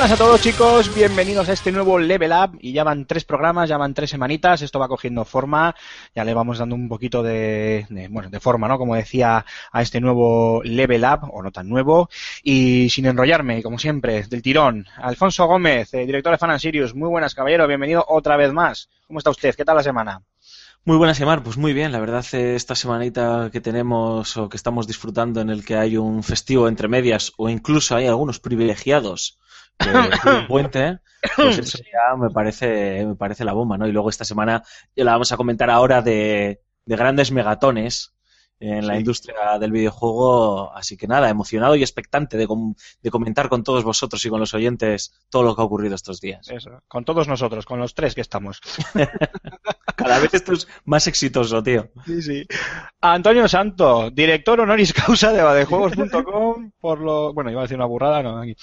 Buenas a todos chicos, bienvenidos a este nuevo Level Up y ya van tres programas, ya van tres semanitas, esto va cogiendo forma, ya le vamos dando un poquito de, bueno, de forma, ¿no? Como decía, a este nuevo Level Up, o no tan nuevo, y sin enrollarme, como siempre, del tirón, Alfonso Gómez, eh, director de Fan Sirius, muy buenas caballero, bienvenido otra vez más. ¿Cómo está usted? ¿Qué tal la semana? Muy buenas, Emar. Pues muy bien, la verdad, eh, esta semanita que tenemos o que estamos disfrutando en el que hay un festivo entre medias o incluso hay algunos privilegiados tienen puente, pues eso ya me parece, me parece la bomba, ¿no? Y luego esta semana ya la vamos a comentar ahora de, de grandes megatones en la Sí. industria del videojuego, así que nada, emocionado y expectante de, com- de comentar con todos vosotros y con los oyentes todo lo que ha ocurrido estos días. Eso, con todos nosotros, con los tres que estamos. Cada vez esto es más exitoso, tío. Sí, sí. Antonio Santo, director honoris causa de badejuegos.com por lo... Bueno, iba a decir una burrada, no, aquí.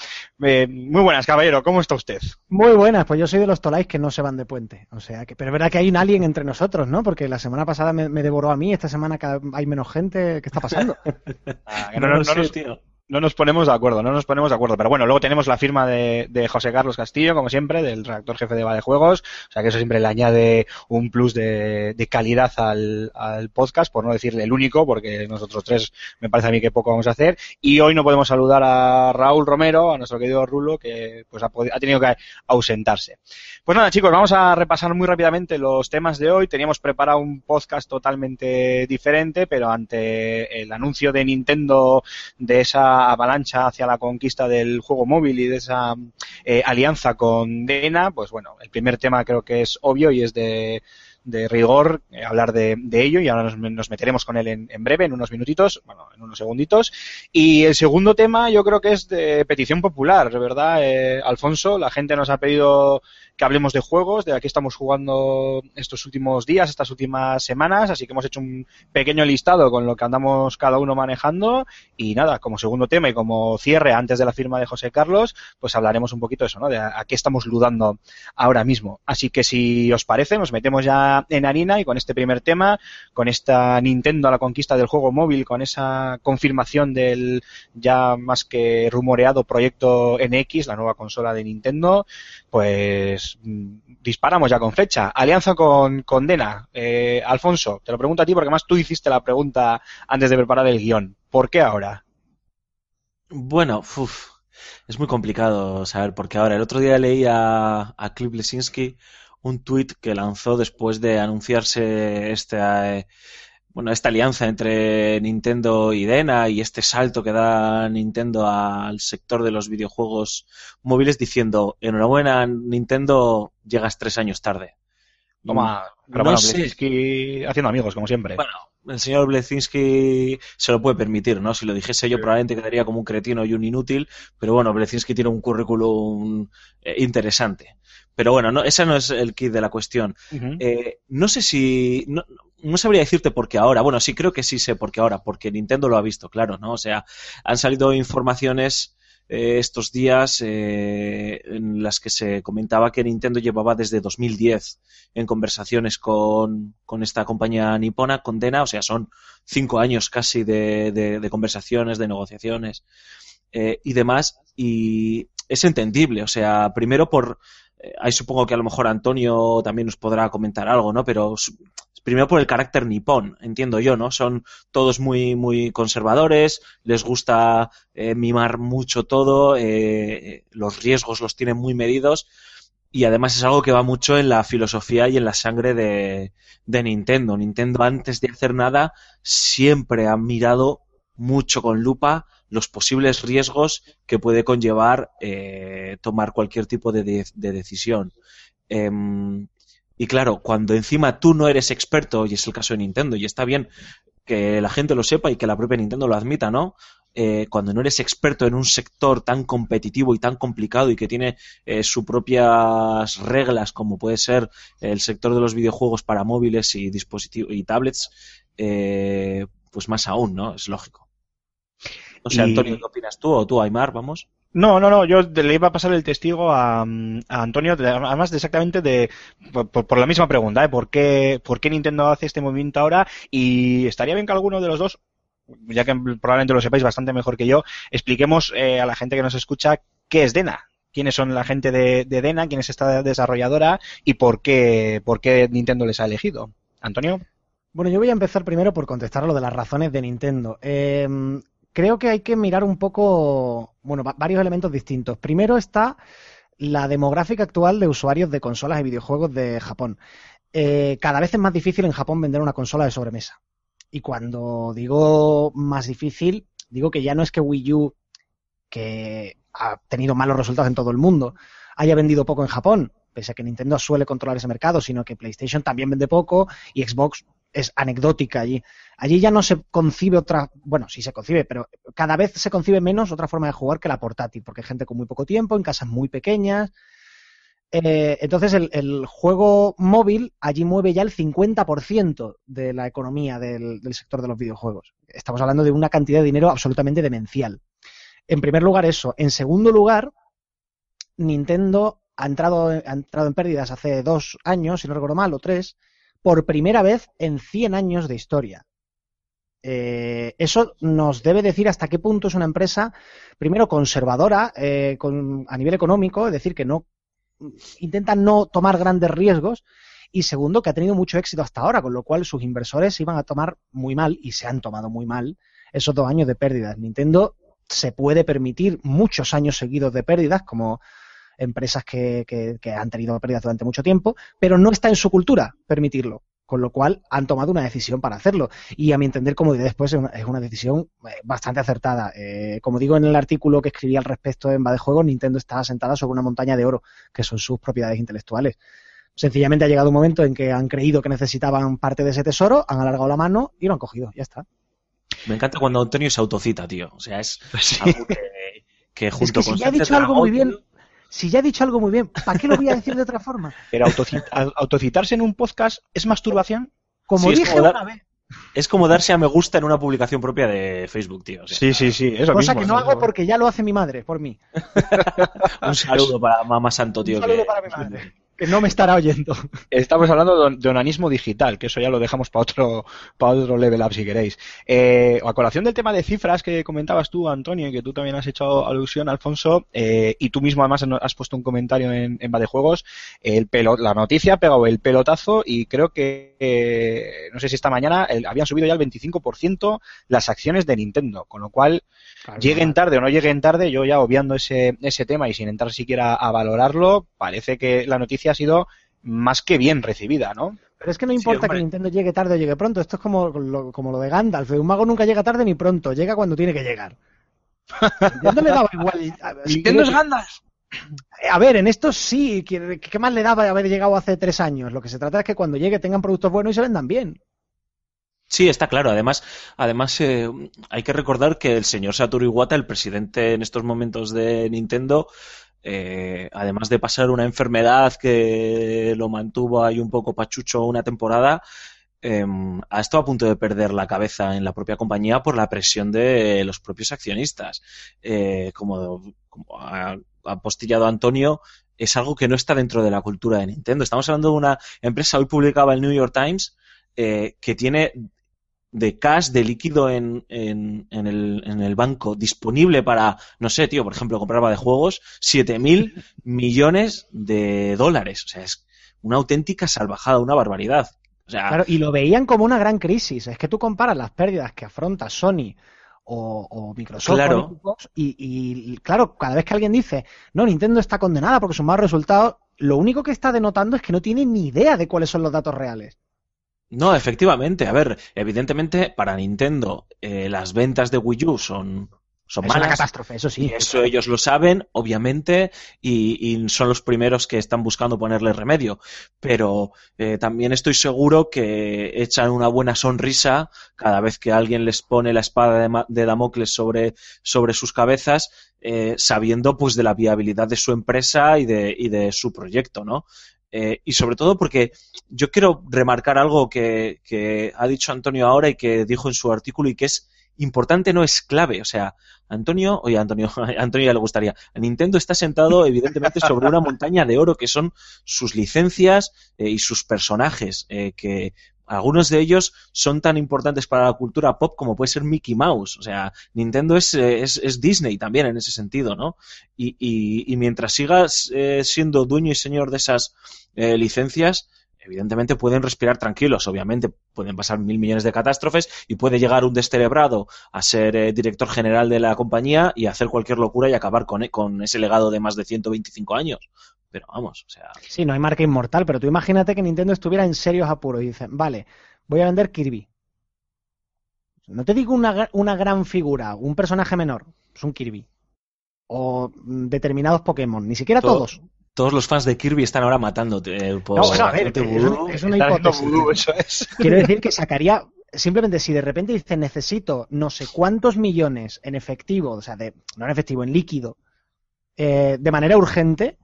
Eh, muy buenas, caballero, ¿cómo está usted? Muy buenas, pues yo soy de los Tolais que no se van de puente. O sea, que, pero es verdad que hay un alien entre nosotros, ¿no? Porque la semana pasada me, me devoró a mí, esta semana cada- hay menos gente. ¿Qué está pasando? Ah, No, no, no- lo no sé, nos, tío. no nos ponemos de acuerdo, no nos ponemos de acuerdo. Pero bueno, luego tenemos la firma de, de José Carlos Castillo, como siempre, del redactor jefe de Badejuegos. O sea que eso siempre le añade un plus de, de calidad al, al podcast, por no decirle el único, porque nosotros tres me parece a mí que poco vamos a hacer. Y hoy no podemos saludar a Raúl Romero, a nuestro querido Rulo, que pues ha, ha tenido que ausentarse. Pues nada, chicos, vamos a repasar muy rápidamente los temas de hoy. Teníamos preparado un podcast totalmente diferente, pero ante el anuncio de Nintendo de esa avalancha hacia la conquista del juego móvil y de esa eh, alianza con Dena, pues bueno, el primer tema creo que es obvio y es de, rigor eh, hablar de, de ello y ahora nos, nos meteremos con él en, en breve, en unos minutitos, bueno, en unos segunditos. Y el segundo tema yo creo que es de petición popular, ¿verdad? Eh, Alfonso, la gente nos ha pedido que hablemos de juegos, de aquí estamos jugando estos últimos días, estas últimas semanas, así que hemos hecho un pequeño listado con lo que andamos cada uno manejando y nada, como segundo tema y como cierre antes de la firma de José Carlos, pues hablaremos un poquito de eso, ¿no? De a, qué estamos ludando ahora mismo. Así que si os parece, nos metemos ya en harina y con este primer tema, con esta Nintendo a la conquista del juego móvil, con esa confirmación del ya más que rumoreado proyecto NX, la nueva consola de Nintendo, pues mm, disparamos ya con fecha. Alianza con, con Dena. Eh, Alfonso, te lo pregunto a ti porque además tú hiciste la pregunta antes de preparar el guion. ¿Por qué ahora? Bueno, uf, es muy complicado saber porque ahora el otro día leí a, a Cliff Lesinski un tuit que lanzó después de anunciarse esta, eh, bueno, esta alianza entre Nintendo y Dena y este salto que da Nintendo al sector de los videojuegos móviles diciendo enhorabuena Nintendo, llegas tres años tarde. Toma, pero No bueno, haciendo amigos, como siempre. Bueno, el señor Blezinski se lo puede permitir, ¿no? Si lo dijese yo, Sí. probablemente quedaría como un cretino y un inútil, pero bueno, Blezinski tiene un currículum eh, interesante. Pero bueno, no, ese no es el kit de la cuestión. Ujú. Eh, no sé si. No, no sabría decirte por qué ahora. Bueno, sí creo que sí sé por qué ahora, porque Nintendo lo ha visto, claro, ¿no? O sea, han salido informaciones eh, estos días eh, en las que se comentaba que Nintendo llevaba desde 2010 en conversaciones con, con esta compañía nipona, con Dena, o sea, son cinco años casi de, de- conversaciones, de negociaciones eh, y demás, y es entendible, o sea, primero por, ahí supongo que a lo mejor Antonio también nos podrá comentar algo, ¿no? Pero primero por el carácter nipón, entiendo yo, ¿no? Son todos muy, muy conservadores, les gusta eh, mimar mucho todo, eh, los riesgos los tienen muy medidos y además es algo que va mucho en la filosofía y en la sangre de, de Nintendo. Nintendo antes de hacer nada siempre ha mirado mucho con lupa los posibles riesgos que puede conllevar eh, tomar cualquier tipo de, de- de decisión. Em, y claro, cuando encima tú no eres experto, y es el caso de Nintendo, y está bien que la gente lo sepa y que la propia Nintendo lo admita, ¿no? Eh, cuando no eres experto en un sector tan competitivo y tan complicado y que tiene eh, sus propias reglas, como puede ser el sector de los videojuegos para móviles y dispositivos y tablets, eh, pues más aún, ¿no? Es lógico. No sé, Y- Antonio, ¿qué opinas tú? O tú, Aymar, vamos. No, no, no, yo le iba a pasar el testigo a, mm, Antonio, de- además de exactamente de, por, la misma pregunta, ¿eh? ¿Por qué, ¿Por qué Nintendo hace este movimiento ahora? Y estaría bien que alguno de los dos, ya que probablemente lo sepáis bastante mejor que yo, expliquemos eh, a la gente que nos escucha qué es Dena. ¿Quiénes son la gente de, de Dena? ¿Quién es esta desarrolladora? ¿Y por qué, por qué Nintendo les ha elegido? Antonio. Bueno, yo voy a empezar primero por contestar lo de las razones de Nintendo. Eh, creo que hay que mirar un poco, bueno, va- varios elementos distintos. Primero está la demográfica actual de usuarios de consolas y videojuegos de Japón. Eh, cada vez es más difícil en Japón vender una consola de sobremesa. Y cuando digo más difícil, digo que ya no es que Wii U, que ha tenido malos resultados en todo el mundo, haya vendido poco en Japón, pese a que Nintendo suele controlar ese mercado, sino que PlayStation también vende poco y Xbox es anecdótica allí. Allí ya no se concibe otra, bueno, sí se concibe, pero cada vez se concibe menos otra forma de jugar que la portátil, porque hay gente con muy poco tiempo, en casas muy pequeñas. Eh, entonces el, juego móvil allí mueve ya el 50% de la economía del, del sector de los videojuegos. Estamos hablando de una cantidad de dinero absolutamente demencial. En primer lugar eso. En segundo lugar, Nintendo ha entrado, ha entrado en pérdidas hace dos años, si no recuerdo mal, o tres, por primera vez en 100 años de historia. Eh, eso nos debe decir hasta qué punto es una empresa, primero, conservadora eh, a nivel económico, es decir, que no intenta no tomar grandes riesgos, y segundo, que ha tenido mucho éxito hasta ahora, con lo cual sus inversores se iban a tomar muy mal, y se han tomado muy mal, esos dos años de pérdidas. Nintendo se puede permitir muchos años seguidos de pérdidas, como empresas que, que, que han tenido pérdidas durante mucho tiempo, pero no está en su cultura permitirlo. Con lo cual han tomado una decisión para hacerlo. Y a mi entender, como diré después, es una, es una decisión eh, bastante acertada. Eh, como digo en el artículo que escribí al respecto en Va de Juegos, Nintendo está asentada sobre una montaña de oro, que son sus propiedades intelectuales. Sencillamente ha llegado un momento en que han creído que necesitaban parte de ese tesoro, han alargado la mano y lo han cogido. Ya está. Me encanta cuando Antonio se autocita, tío. O sea, es Sí. algo que, que Es junto que si con ya he Sánchez dicho algo muy bien, si ya he dicho algo muy bien, ¿para qué lo voy a decir de otra forma? Pero autoci- au- autocitarse en un podcast es masturbación. Como Sí, dije como una vez, Es como darse a me gusta en una publicación propia de Facebook, tío. O sea, Sí, sí, sí, eso cosa mismo. que no hago porque ya lo hace mi madre por mí. Un saludo para Mamá Santo, tío. Un saludo que- para mi madre, que no me estará oyendo. Estamos hablando de, onanismo digital, que eso ya lo dejamos para otro, para otro level up si queréis. Eh, a colación del tema de cifras que comentabas tú, Antonio, y que tú también has hecho alusión, Alfonso, eh, y tú mismo además has puesto un comentario en, en Va de Juegos, el pelo, la noticia ha pegado el pelotazo y creo que, eh, no sé si esta mañana el- habían subido ya el 25% las acciones de Nintendo, con lo cual lleguen tarde o no lleguen tarde, yo ya obviando ese, ese tema y sin entrar siquiera a valorarlo, parece que la noticia ha sido más que bien recibida, ¿no? Pero es que no importa que Nintendo llegue tarde o llegue pronto. Esto es como lo, como lo de Gandalf. Un mago nunca llega tarde ni pronto. Llega cuando tiene que llegar. Nintendo le daba igual. A- Nintendo es Gandalf. A ver, en esto sí. ¿Qué qué más le daba haber llegado hace tres años? Lo que se trata es que cuando llegue tengan productos buenos y se vendan bien. Sí, está claro. Además, además eh, hay que recordar que el señor Satoru Iwata, el presidente en estos momentos de Nintendo, eh, además de pasar una enfermedad que lo mantuvo ahí un poco pachucho una temporada, eh, ha estado a punto de perder la cabeza en la propia compañía por la presión de los propios accionistas. Eh, como, como ha, ha postillado Antonio, es algo que no está dentro de la cultura de Nintendo. Estamos hablando de una empresa, hoy publicaba el New York Times, eh, que tiene de cash, de líquido en, en, en, el, en el banco disponible para, no sé, tío, por ejemplo, comprar de juegos, 7 mil millones de dólares. O sea, es una auténtica salvajada, una barbaridad. O sea, Claro, y lo veían como una gran crisis. Es que tú comparas las pérdidas que afronta Sony o, o Microsoft Claro. Xbox y, y, claro, cada vez que alguien dice, no, Nintendo está condenada porque sus malos resultados, lo único que está denotando es que no tiene ni idea de cuáles son los datos reales. No, efectivamente. A ver, evidentemente para Nintendo eh, las ventas de Wii U son, son es una catástrofe, eso sí. Eso ellos lo saben, obviamente, y, y son los primeros que están buscando ponerle remedio. Pero eh, también estoy seguro que echan una buena sonrisa cada vez que alguien les pone la espada de, Ma- de Damocles sobre, sobre sus cabezas, eh, sabiendo pues de la viabilidad de su empresa y de, y de su proyecto, ¿no? Eh, y sobre todo porque yo quiero remarcar algo que, que ha dicho Antonio ahora y que dijo en su artículo y que es importante, no es clave. O sea, Antonio, oye, Antonio, a Antonio ya le gustaría. Nintendo está sentado, evidentemente, sobre una montaña de oro que son sus licencias eh, y sus personajes, eh, que algunos de ellos son tan importantes para la cultura pop como puede ser Mickey Mouse. O sea, Nintendo es, eh, es, es Disney también en ese sentido, ¿no? Y, y, y mientras sigas eh, siendo dueño y señor de esas eh, licencias, evidentemente pueden respirar tranquilos, obviamente pueden pasar mil millones de catástrofes y puede llegar un descerebrado a ser eh, director general de la compañía y hacer cualquier locura y acabar con, con ese legado de más de 125 años. Pero vamos, o sea, Sí, no hay marca inmortal, pero tú imagínate que Nintendo estuviera en serios apuros y dicen, vale, voy a vender Kirby. No te digo una, una gran figura, un personaje menor, es un Kirby. O mm, determinados Pokémon, ni siquiera Todo- todos. todos los fans de Kirby están ahora matándote eh, por No, bueno, a ver, hacerte es una- es hipótesis. vudú, eso es. Quiero decir que sacaría, simplemente si de repente dice necesito no sé cuántos millones en efectivo, o sea, de, no en efectivo, en líquido, eh, de manera urgente,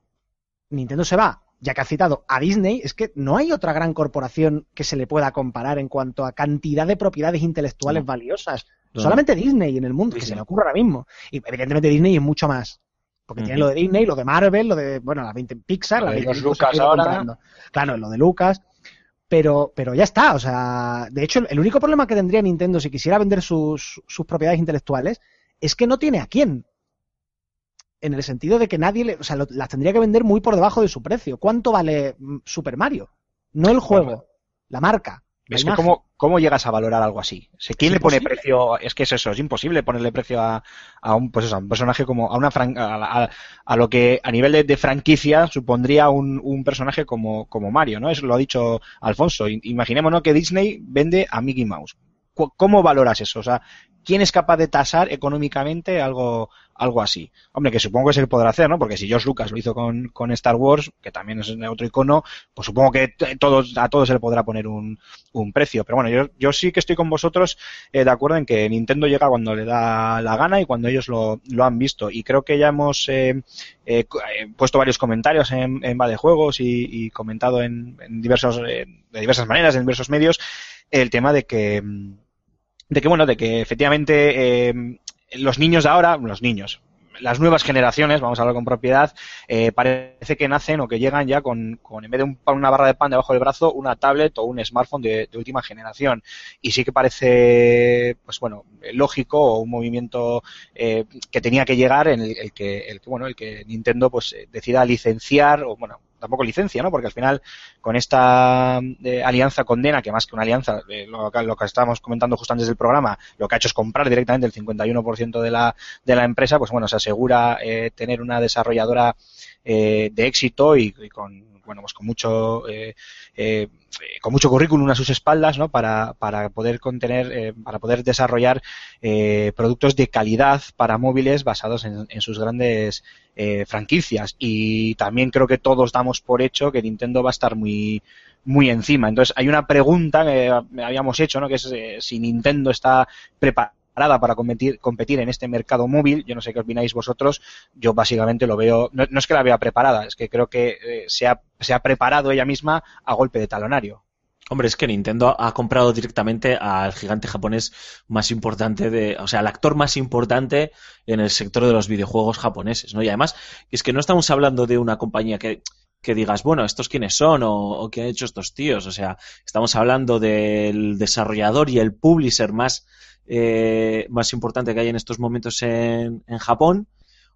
Nintendo se va. Ya que ha citado a Disney, es que no hay otra gran corporación que se le pueda comparar en cuanto a cantidad de propiedades intelectuales No. valiosas. No, Solamente Disney en el mundo, que se me ocurre ahora mismo. Y evidentemente Disney es mucho más. Porque tiene lo de Disney, lo de Marvel, lo de, bueno, las 20 Pixar, las de 20 los cosas que Lucas ahora. comprando. Claro, lo de Lucas. Pero, pero ya está, o sea, de hecho, el único problema que tendría Nintendo si quisiera vender sus, sus propiedades intelectuales es que no tiene a quién. En el sentido de que nadie le, o sea, lo- las tendría que vender muy por debajo de su precio. ¿Cuánto vale mm, Super Mario? No el juego, la marca. la Es que. ¿cómo, ¿cómo llegas a valorar algo así? ¿Quién le pone precio? Es que es eso, es imposible ponerle precio a, a un pues eso, a un personaje como a una fran- a, a- a lo que a nivel de, de franquicia supondría un, un personaje como, como Mario, ¿no? Eso lo ha dicho Alfonso. Imaginémonos que Disney vende a Mickey Mouse. ¿Cómo valoras eso? O sea, ¿quién es capaz de tasar económicamente algo, algo así? Hombre, que supongo que se podrá hacer, ¿no? Porque si George Lucas lo hizo con, con Star Wars, que también es otro icono, pues supongo que todos, a todos se le podrá poner un, un precio. Pero bueno, yo, yo sí que estoy con vosotros eh, de acuerdo en que Nintendo llega cuando le da la gana y cuando ellos lo, lo han visto. Y creo que ya hemos eh, eh, eh, puesto varios comentarios en, en Va de Juegos y, y comentado en, en diversos, eh, de diversas maneras, en diversos medios, el tema de que, mm, de que bueno, de que efectivamente eh, los niños de ahora, los niños, las nuevas generaciones, vamos a hablar con propiedad, eh, parece que nacen o que llegan ya con, con en vez de un- una barra de pan debajo del brazo, una tablet o un smartphone de, última generación. Y sí que parece, pues bueno, lógico o un movimiento eh, que tenía que llegar en el, el que, el que, bueno, el que Nintendo pues eh, decida licenciar o bueno, tampoco licencia, ¿no? Porque al final con esta eh, alianza con Dena, que más que una alianza, eh, lo, que- estábamos comentando justo antes del programa, lo que ha hecho es comprar directamente el 51% de la, de la empresa, pues bueno, se asegura eh, tener una desarrolladora eh, de éxito y con bueno pues con mucho eh, eh, con mucho currículum a sus espaldas ¿no? para, para poder contener eh, para poder desarrollar eh, productos de calidad para móviles basados en, en sus grandes eh, franquicias y también creo que todos damos por hecho que Nintendo va a estar muy muy encima entonces hay una pregunta que habíamos hecho ¿no? que es eh, si Nintendo está para competir, competir en este mercado móvil. Yo no sé qué opináis vosotros. Yo básicamente lo veo, no, es que la vea preparada, es que creo que eh, se, ha, preparado ella misma a golpe de talonario. Hombre, es que Nintendo ha comprado directamente al gigante japonés más importante de, o sea, al actor más importante en el sector de los videojuegos japoneses, ¿no? Y además, es que no estamos hablando de una compañía que, que digas, bueno, ¿estos quiénes son? O, o qué han hecho estos tíos. O sea, estamos hablando del desarrollador y el publisher más, eh, más importante que hay en estos momentos en, Japón.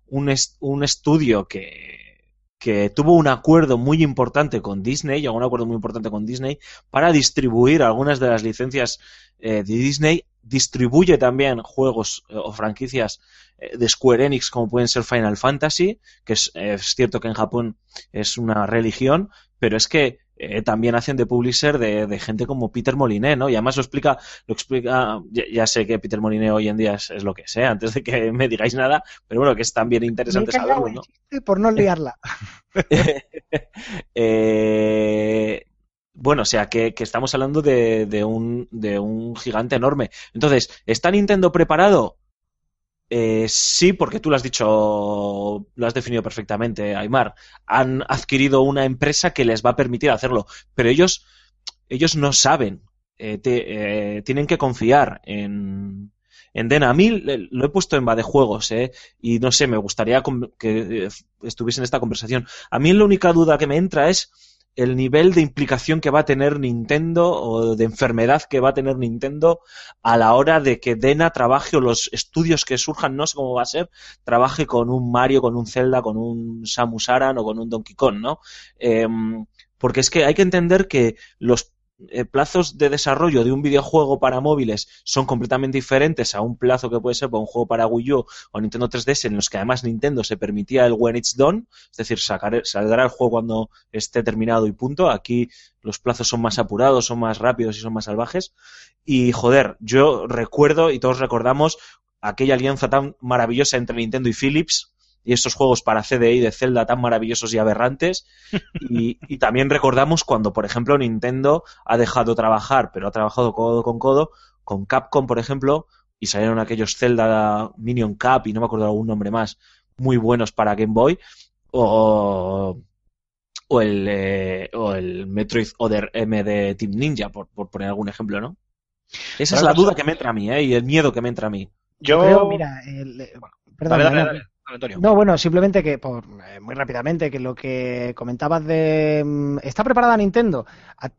Un, un estudio que, que tuvo un acuerdo muy importante con Disney, llegó a un acuerdo muy importante con Disney para distribuir algunas de las licencias eh, de Disney distribuye también juegos eh, o franquicias de Square Enix como pueden ser Final Fantasy, que es cierto que en Japón es una religión, pero es que eh, también hacen de publisher de, de, gente como Peter Moliné, ¿no? Y además lo explica, lo explica, ya, ya sé que Peter Moliné hoy en día es, es, lo que sea, antes de que me digáis nada, pero bueno, que es también interesante saberlo, ¿no? Por no liarla. eh, bueno, o sea, que, que estamos hablando de, de, un, de un gigante enorme. Entonces, ¿está Nintendo preparado? Eh, sí, porque tú lo has dicho, lo has definido perfectamente, Aymar. Han adquirido una empresa que les va a permitir hacerlo, pero ellos, ellos no saben. Eh, eh, tienen que confiar en, en Dena. A mí lo he puesto en va de juegos, ¿eh? Y no sé, me gustaría que estuviese en esta conversación. A mí la única duda que me entra es el nivel de implicación que va a tener Nintendo o de enfermedad que va a tener Nintendo a la hora de que Dena trabaje o los estudios que surjan, no sé cómo va a ser, trabaje con un Mario, con un Zelda, con un Samus Aran o con un Donkey Kong, ¿no? Eh, porque es que hay que entender que los eh, plazos de desarrollo de un videojuego para móviles son completamente diferentes a un plazo que puede ser para un juego para Wii U o Nintendo 3DS en los que además Nintendo se permitía el when it's done, es decir, sacar, saldrá el juego cuando esté terminado y punto. Aquí los plazos son más apurados, son más rápidos y son más salvajes. Y joder, yo recuerdo y todos recordamos aquella alianza tan maravillosa entre Nintendo y Philips y estos juegos para CDI de Zelda tan maravillosos y aberrantes. Y, y, también recordamos cuando, por ejemplo, Nintendo ha dejado trabajar, pero ha trabajado codo con codo, con Capcom, por ejemplo, y salieron aquellos Zelda Minion Cap y no me acuerdo algún nombre más, muy buenos para Game Boy, o, o, el, eh, o el Metroid Other M de Team Ninja, por, por poner algún ejemplo, ¿no? Esa es la duda que me entra a mí, ¿eh? Y el miedo que me entra a mí. Yo, creo, mira, el, bueno, perdón, dale, dale, dale. Antonio. No, bueno, simplemente que, por, eh, muy rápidamente, que lo que comentabas de... mm, ¿Está preparada Nintendo?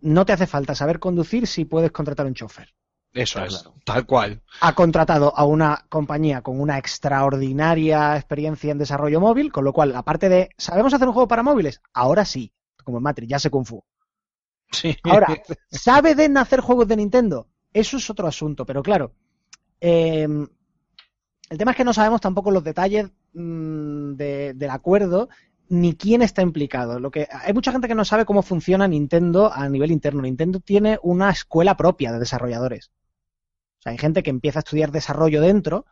No te hace falta saber conducir si puedes contratar un chofer. Eso Claro, es, tal cual. Ha contratado a una compañía con una extraordinaria experiencia en desarrollo móvil, con lo cual, aparte de, ¿sabemos hacer un juego para móviles? Ahora sí, como en Matrix, ya sé Kung Fu. Sí. Ahora, ¿sabe Den hacer juegos de Nintendo? Eso es otro asunto, pero claro. eh, el tema es que no sabemos tampoco los detalles mm, de- del acuerdo ni quién está implicado. Lo que hay mucha gente que no sabe cómo funciona Nintendo a nivel interno. Nintendo tiene una escuela propia de desarrolladores. O sea, hay gente que empieza a estudiar desarrollo dentro,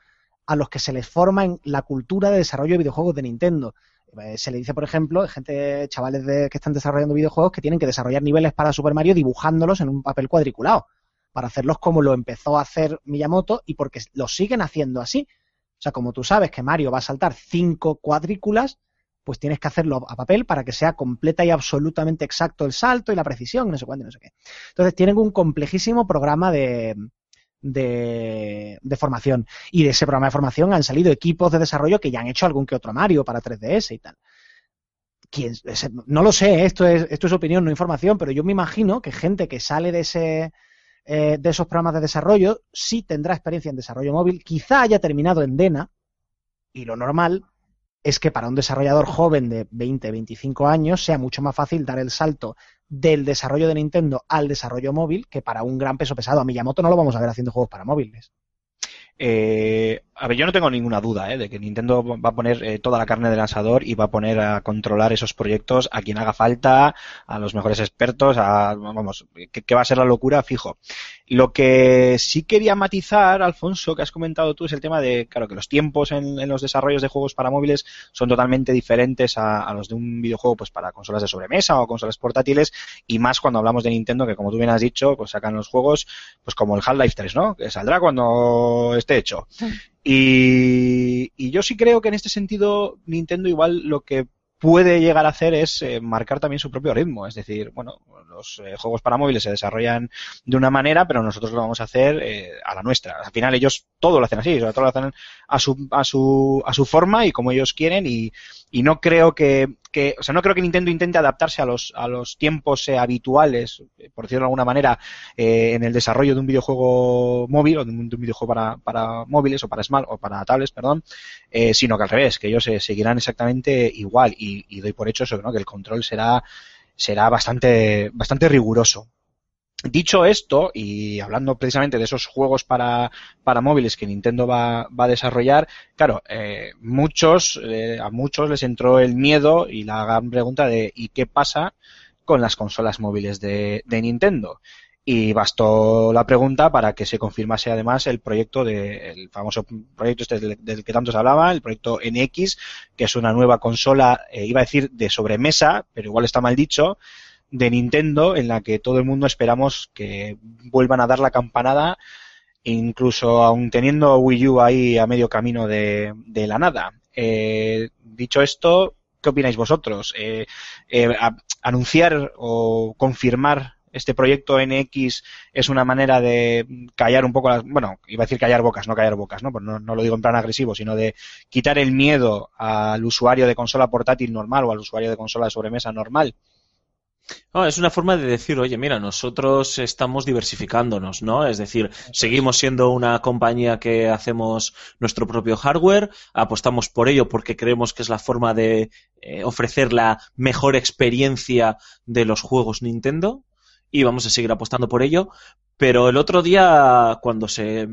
a los que se les forma en la cultura de desarrollo de videojuegos de Nintendo. Eh, Se le dice, por ejemplo, gente, chavales de, que están desarrollando videojuegos que tienen que desarrollar niveles para Super Mario dibujándolos en un papel cuadriculado, para hacerlos como lo empezó a hacer Miyamoto y porque lo siguen haciendo así. O sea, como tú sabes que Mario va a saltar cinco cuadrículas, pues tienes que hacerlo a papel para que sea completa y absolutamente exacto el salto y la precisión, no sé cuánto, no sé qué. Entonces tienen un complejísimo programa de, de, de formación. Y de ese programa de formación han salido equipos de desarrollo que ya han hecho algún que otro Mario para 3DS y tal. ¿Quién- ese- no lo sé, esto es, esto es opinión, no información, pero yo me imagino que gente que sale de ese eh, de esos programas de desarrollo sí tendrá experiencia en desarrollo móvil, quizá haya terminado en DENA, y lo normal es que para un desarrollador joven de 20, 25 años sea mucho más fácil dar el salto del desarrollo de Nintendo al desarrollo móvil que para un gran peso pesado. A Miyamoto no lo vamos a ver haciendo juegos para móviles. Eh, a ver, yo no tengo ninguna duda ¿eh? de que Nintendo va a poner eh, toda la carne del asador y va a poner a controlar esos proyectos a quien haga falta, a los mejores expertos, a, vamos, que, va a ser la locura fijo. Lo que sí quería matizar, Alfonso, que has comentado tú, es el tema de, claro, que los tiempos en, los desarrollos de juegos para móviles son totalmente diferentes a, a los de un videojuego pues para consolas de sobremesa o consolas portátiles y más cuando hablamos de Nintendo, que como tú bien has dicho, pues sacan los juegos pues como el Half-Life 3, ¿no? Que saldrá cuando esté hecho. Y, yo sí creo que en este sentido Nintendo igual lo que puede llegar a hacer es eh, marcar también su propio ritmo. Es decir, bueno, los eh, juegos para móviles se desarrollan de una manera, pero nosotros lo vamos a hacer eh, a la nuestra. Al final ellos todo lo hacen así, sea, todo lo hacen a su, a su, a su forma y como ellos quieren y, y no creo que, que, o sea, no creo que Nintendo intente adaptarse a los, a los tiempos eh, habituales, por decirlo de alguna manera, eh, en el desarrollo de un videojuego móvil o de un, de un videojuego para, para móviles o para smart o para tablets, perdón, eh, sino que al revés, que ellos eh, seguirán exactamente igual y, y doy por hecho eso, ¿no? que el control será será bastante bastante riguroso. Dicho esto, y hablando precisamente de esos juegos para, para móviles que Nintendo va, va a desarrollar, claro, eh, muchos, eh, a muchos les entró el miedo y la gran pregunta de ¿y qué pasa con las consolas móviles de, Nintendo? Y bastó la pregunta para que se confirmase además el proyecto de, el famoso proyecto este del, del que tanto se hablaba, el proyecto NX, que es una nueva consola, eh, iba a decir de sobremesa, pero igual está mal dicho, de Nintendo en la que todo el mundo esperamos que vuelvan a dar la campanada, incluso aun teniendo Wii U ahí a medio camino de, la nada. Eh, dicho esto, ¿qué opináis vosotros? Eh, eh, anunciar o confirmar este proyecto NX es una manera de callar un poco las, bueno, iba a decir callar bocas, no callar bocas, ¿no? Pues no, no lo digo en plan agresivo, sino de quitar el miedo al usuario de consola portátil normal o al usuario de consola de sobremesa normal. Es una forma de decir, oye, mira, nosotros estamos diversificándonos, ¿no? Es decir, seguimos siendo una compañía que hacemos nuestro propio hardware, apostamos por ello porque creemos que es la forma de eh, ofrecer la mejor experiencia de los juegos Nintendo y vamos a seguir apostando por ello. Pero el otro día, cuando se,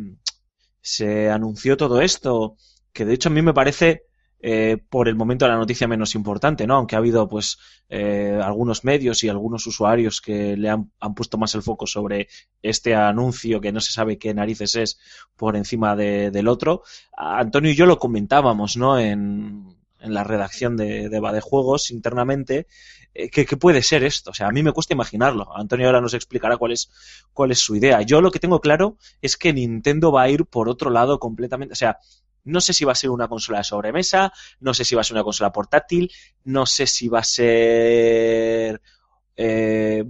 se anunció todo esto, que de hecho a mí me parece eh, por el momento la noticia menos importante, ¿no? Aunque ha habido pues eh, algunos medios y algunos usuarios que le han, han puesto más el foco sobre este anuncio que no se sabe qué narices es por encima de- del otro. Antonio y yo lo comentábamos, ¿no? En, en la redacción de, de Va de Juegos internamente. eh, ¿Qué, qué puede ser esto? O sea, a mí me cuesta imaginarlo. Antonio ahora nos explicará cuál es, cuál es su idea. Yo lo que tengo claro es que Nintendo va a ir por otro lado completamente. O sea, no sé si va a ser una consola de sobremesa, no sé si va a ser una consola portátil, no sé si va a ser. eh,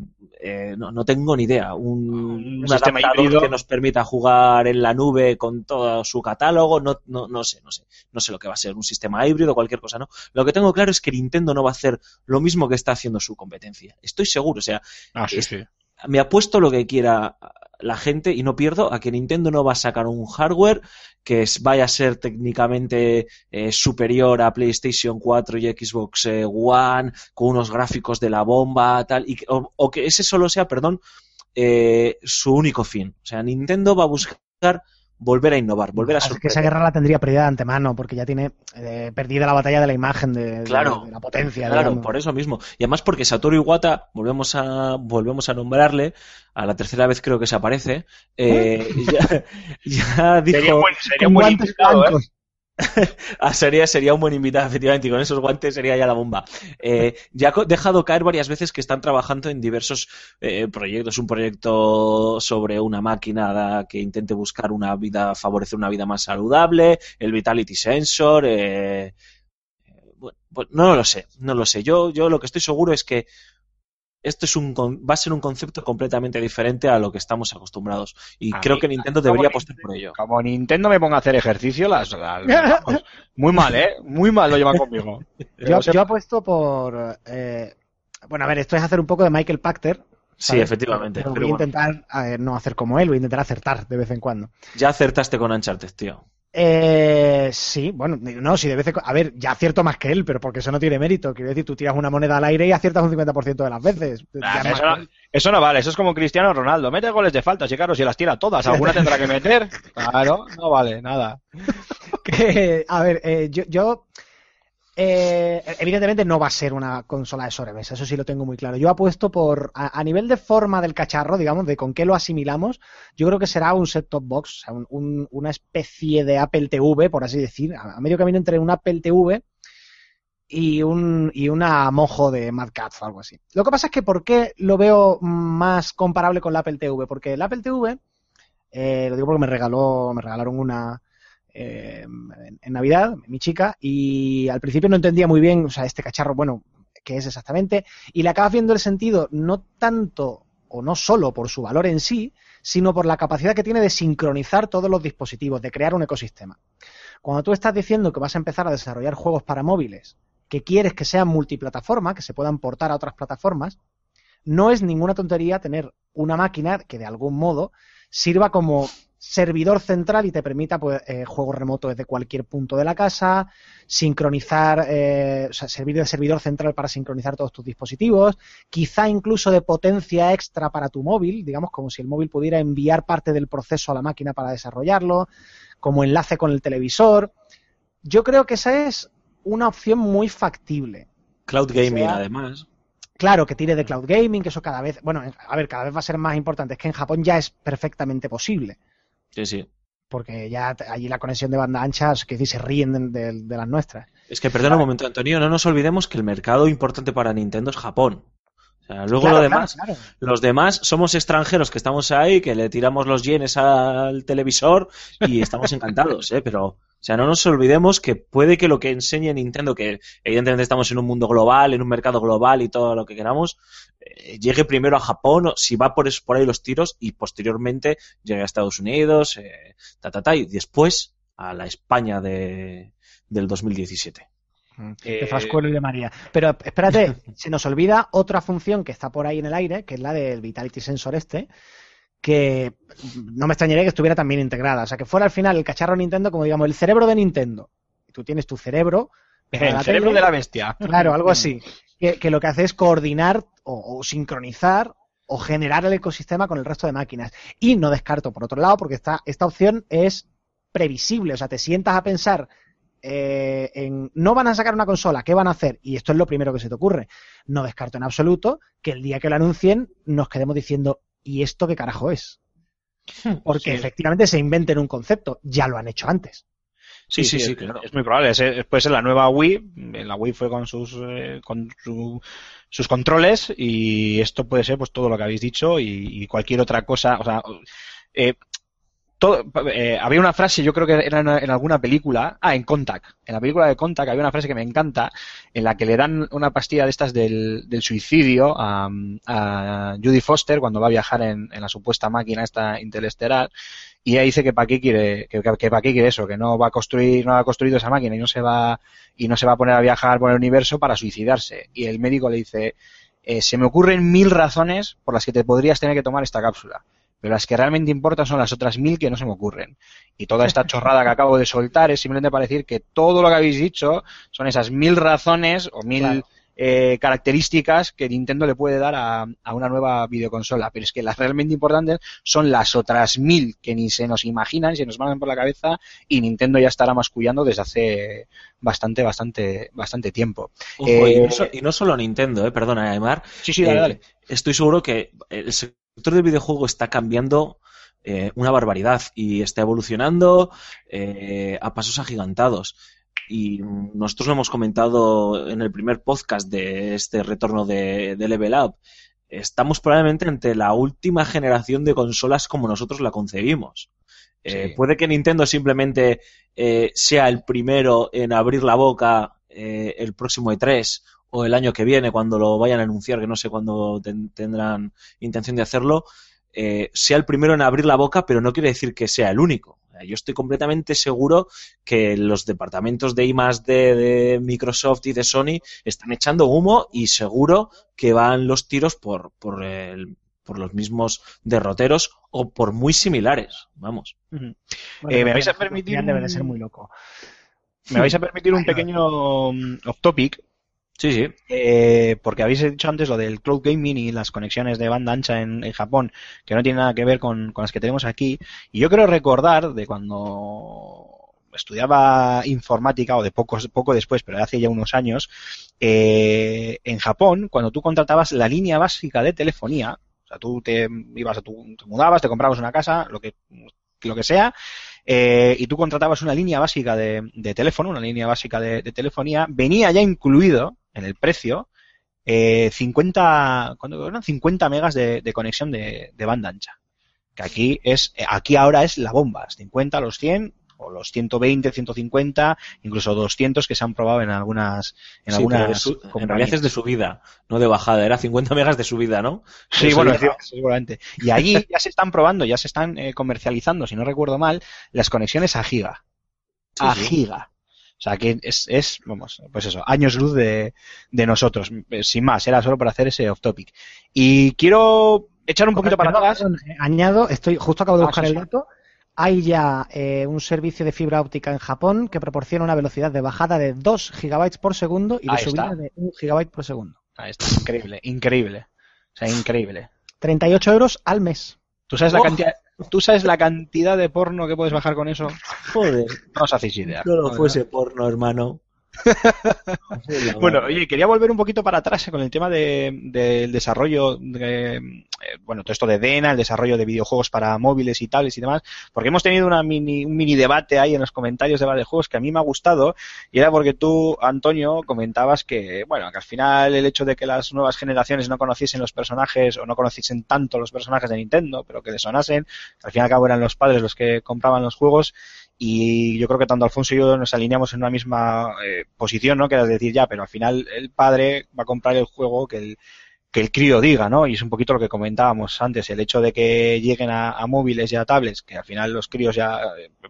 eh, no, no tengo ni idea. Un, Un sistema adaptador híbrido. que nos permita jugar en la nube con todo su catálogo. No, no, no sé, no sé. No sé lo que va a ser. Un sistema híbrido, cualquier cosa, ¿no? Lo que tengo claro es que Nintendo no va a hacer lo mismo que está haciendo su competencia. Estoy seguro. O sea, Ah, sí, sí. me apuesto lo que quiera la gente y no pierdo a que Nintendo no va a sacar un hardware que vaya a ser técnicamente eh, superior a PlayStation 4 y Xbox eh, One, con unos gráficos de la bomba, tal, y o, o que ese solo sea, perdón, eh, su único fin. O sea, Nintendo va a buscar volver a innovar, volver a Así que sorprender. esa guerra la tendría perdida de antemano, porque ya tiene eh, perdida la batalla de la imagen, de, de- Claro, de la potencia. Claro, digamos. por eso mismo. Y además porque Satoru Iwata, volvemos a, volvemos a nombrarle, a la tercera vez creo que se aparece, eh, ya, ya dijo... Sería, buen, sería buen invitado, ¿eh? sería, sería un buen invitado, efectivamente, y con esos guantes sería ya la bomba. Eh, ya ha dejado caer varias veces que están trabajando en diversos eh, proyectos. Un proyecto sobre una máquina que intente buscar una vida, favorecer una vida más saludable, el Vitality Sensor. eh, pues no lo sé, no lo sé. Yo, yo lo que estoy seguro es que esto es un, con- va a ser un concepto completamente diferente a lo que estamos acostumbrados. Y A creo mí- que Nintendo debería Nintendo- apostar por ello. Como Nintendo me ponga a hacer ejercicio, las, muy mal, ¿eh? Muy mal lo llevan conmigo. Yo, yo apuesto por. eh, bueno, a ver, esto es hacer un poco de Michael Pachter. Sí, efectivamente. Pero pero voy a bueno. intentar eh, no hacer como él, voy a intentar acertar de vez en cuando. Ya acertaste con Uncharted, tío. Eh, sí, bueno, no, si de vez en. A ver, ya acierto más que él, pero porque eso no tiene mérito. Quiero decir, tú tiras una moneda al aire y aciertas un 50% de las veces. No, eso no vale, eso es como Cristiano Ronaldo. Mete goles de falta, sí, claro, si las tira todas, alguna tendrá que meter. Claro, no vale, nada. que, a ver, eh, yo, yo eh, evidentemente no va a ser una consola de sobremesa, eso sí lo tengo muy claro. Yo apuesto por, a, nivel de forma del cacharro, digamos, de con qué lo asimilamos, yo creo que será un set-top box, o sea, un- un- una especie de Apple TV, por así decir, a, a medio camino entre un Apple TV y, un, y una mojo de Mad Cats o algo así. Lo que pasa es que ¿por qué lo veo más comparable con la Apple TV? Porque el Apple TV, eh, lo digo porque me regaló, me regalaron una eh, en, Navidad, mi chica, y al principio no entendía muy bien, o sea, este cacharro, bueno, qué es exactamente, y le acabas viendo el sentido no tanto o no solo por su valor en sí, sino por la capacidad que tiene de sincronizar todos los dispositivos, de crear un ecosistema. Cuando tú estás diciendo que vas a empezar a desarrollar juegos para móviles, que quieres que sean multiplataforma, que se puedan portar a otras plataformas, no es ninguna tontería tener una máquina que de algún modo sirva como servidor central y te permita pues, eh, juego remoto desde cualquier punto de la casa, sincronizar, eh, o sea, servir de servidor central para sincronizar todos tus dispositivos, quizá incluso de potencia extra para tu móvil, digamos como si el móvil pudiera enviar parte del proceso a la máquina para desarrollarlo, como enlace con el televisor. Yo creo que esa es una opción muy factible. Cloud gaming, sea- además. Claro, que tire de cloud gaming, que eso cada vez, bueno, a ver, cada vez va a ser más importante. Es que en Japón ya es perfectamente posible, Sí, sí. porque ya allí la conexión de banda ancha, es que decir, se ríen de, de- de las nuestras. Es que, perdona un momento, Antonio, no nos olvidemos que el mercado importante para Nintendo es Japón. O sea, luego Claro, lo claro, demás, claro. los demás somos extranjeros que estamos ahí, que le tiramos los yenes al televisor y estamos encantados, ¿eh? Pero, o sea, no nos olvidemos que puede que lo que enseñe Nintendo, que evidentemente estamos en un mundo global, en un mercado global y todo lo que queramos, eh, llegue primero a Japón, si va por, ahí los tiros, y posteriormente llegue a Estados Unidos, eh, ta, ta, ta, y después a la España de, del 2017. de Frascuelo y de María. Pero espérate, se nos olvida otra función que está por ahí en el aire, que es la del Vitality Sensor este, que no me extrañaría que estuviera también integrada. O sea, que fuera al final el cacharro Nintendo, como digamos, el cerebro de Nintendo. Tú tienes tu cerebro. el cerebro tele, de la bestia. Claro, algo así. Que, que lo que hace es coordinar o, o sincronizar o generar el ecosistema con el resto de máquinas. Y no descarto, por otro lado, porque esta, esta opción es previsible. O sea, te sientas a pensar eh, en no van a sacar una consola, ¿qué van a hacer? Y esto es lo primero que se te ocurre. No descarto en absoluto que el día que lo anuncien nos quedemos diciendo, ¿y esto qué carajo es? Porque Sí. efectivamente se inventen un concepto, ya lo han hecho antes. Sí, sí, sí, es, claro. es muy probable. Es, puede ser la nueva Wii. La Wii fue con sus eh, con su- sus controles y esto puede ser pues todo lo que habéis dicho y, y cualquier otra cosa. O sea, eh, todo- eh, había una frase, yo creo que era en, alguna película, ah, en Contact, en la película de Contact había una frase que me encanta, en la que le dan una pastilla de estas del, del suicidio a, a Judy Foster cuando va a viajar en, la supuesta máquina esta interestelar, y ella dice que para qué quiere, que, que, qué quiere eso, que no va a construir, no ha construido esa máquina y no se va, y no se va a poner a viajar por el universo para suicidarse. Y el médico le dice, eh, se me ocurren mil razones por las que te podrías tener que tomar esta cápsula pero las que realmente importan son las otras mil que no se me ocurren. Y toda esta chorrada que acabo de soltar es simplemente para decir que todo lo que habéis dicho son esas mil razones o mil Claro. eh, características que Nintendo le puede dar a, a una nueva videoconsola. Pero es que las realmente importantes son las otras mil que ni se nos imaginan, se nos van por la cabeza y Nintendo ya estará mascullando desde hace bastante, bastante, bastante tiempo. Ojo, Eh, y, no so- y no solo Nintendo, eh, perdona, Aymar. Sí, sí, dale, Eh, dale. Estoy seguro que el sector del videojuego está cambiando eh, una barbaridad y está evolucionando eh, a pasos agigantados. Y nosotros lo hemos comentado en el primer podcast de este retorno de, de Level Up. Estamos probablemente ante la última generación de consolas como nosotros la concebimos. Eh. Puede que Nintendo simplemente eh, sea el primero en abrir la boca eh, el próximo E3 o el año que viene cuando lo vayan a anunciar, que no sé cuándo ten- tendrán intención de hacerlo, eh, sea el primero en abrir la boca, pero no quiere decir que sea el único. Yo estoy completamente seguro que los departamentos de I D de Microsoft y de Sony están echando humo y seguro que van los tiros por, por, el- por los mismos derroteros o por muy similares. Vamos. Bueno, Eh, ¿me vais a permitir Debe de un- ser muy loco. Me vais a permitir un pequeño mm, off topic Sí, sí. Eh, porque habéis dicho antes lo del cloud gaming y las conexiones de banda ancha en, Japón, que no tiene nada que ver con, las que tenemos aquí. Y yo quiero recordar de cuando estudiaba informática, o de poco, poco después, pero hace ya unos años, eh, en Japón, cuando tú contratabas la línea básica de telefonía, o sea, tú te ibas a tu, te mudabas, te comprabas una casa, lo que, lo que sea, eh, y tú contratabas una línea básica de, de teléfono, una línea básica de telefonía, venía ya incluido en el precio eh, 50, ¿cuánto eran? 50 megas de, de conexión de, de banda ancha. Que aquí es, aquí ahora es la bomba, 50, los 100 o los 120, 150, incluso 200 que se han probado en algunas, en Sí, pero de algunas su- en compañías. realidad es de subida, no de bajada. Era 50 megas de subida, ¿no? Sí, bueno, sí, seguramente. Y allí ya se están probando, ya se están eh, comercializando, si no recuerdo mal, las conexiones a giga. Sí, a sí. giga. O sea que es, es, vamos, pues eso, años luz de, de nosotros. Sin más, era solo para hacer ese off topic. Y quiero echar un poquito para atrás. eh, añado, estoy, justo acabo de Ah, buscar sí, el dato. hay ya eh, un servicio de fibra óptica en Japón que proporciona una velocidad de bajada de 2 gigabytes por segundo y de Ahí subida está. de 1 gigabyte por segundo. Ahí está, increíble, increíble. O sea, increíble. 38 euros al mes. ¿Tú sabes, la Oh. cantidad, ¿Tú sabes la cantidad de porno que puedes bajar con eso? Joder, No os hacéis idea. no lo ¿no? fuese porno, hermano. Bueno, oye, quería volver un poquito para atrás con el tema de- del desarrollo, de, bueno, todo esto de Dena, el desarrollo de videojuegos para móviles y tablets y demás, porque hemos tenido una mini, un mini debate ahí en los comentarios de de Juegos que a mí me ha gustado y era porque tú, Antonio, comentabas que, bueno, que al final el hecho de que las nuevas generaciones no conociesen los personajes o no conociesen tanto los personajes de Nintendo, pero que les sonasen, al fin y al cabo eran los padres los que compraban los juegos y yo creo que tanto Alfonso y yo nos alineamos en una misma eh, posición, ¿no? Que era decir, ya, pero al final el padre va a comprar el juego que el, que el crío diga, ¿no? Y es un poquito lo que comentábamos antes, el hecho de que lleguen a, móviles y a tablets, que al final los críos ya,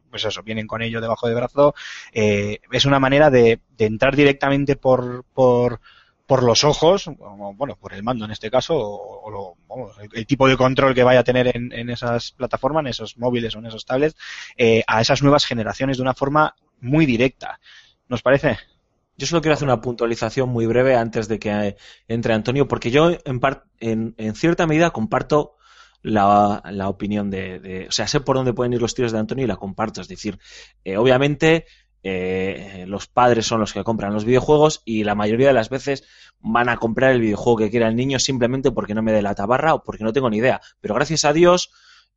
pues eso, vienen con ello debajo del brazo, eh, es una manera de, de entrar directamente por, por, los ojos, o, bueno, por el mando en este caso, o, lo- el tipo de control que vaya a tener en, en esas plataformas, en esos móviles o en esos tablets, eh, a esas nuevas generaciones de una forma muy directa. ¿Nos parece? Yo solo quiero hacer una puntualización muy breve antes de que eh, entre Antonio, porque yo en, par- en, cierta medida comparto la, opinión de, de- O sea, sé por dónde pueden ir los tiros de Antonio y la comparto. Es decir, eh, obviamente eh, los padres son los que compran los videojuegos y la mayoría de las veces van a comprar el videojuego que quiera el niño simplemente porque no me dé la tabarra o porque no tengo ni idea. Pero gracias a Dios,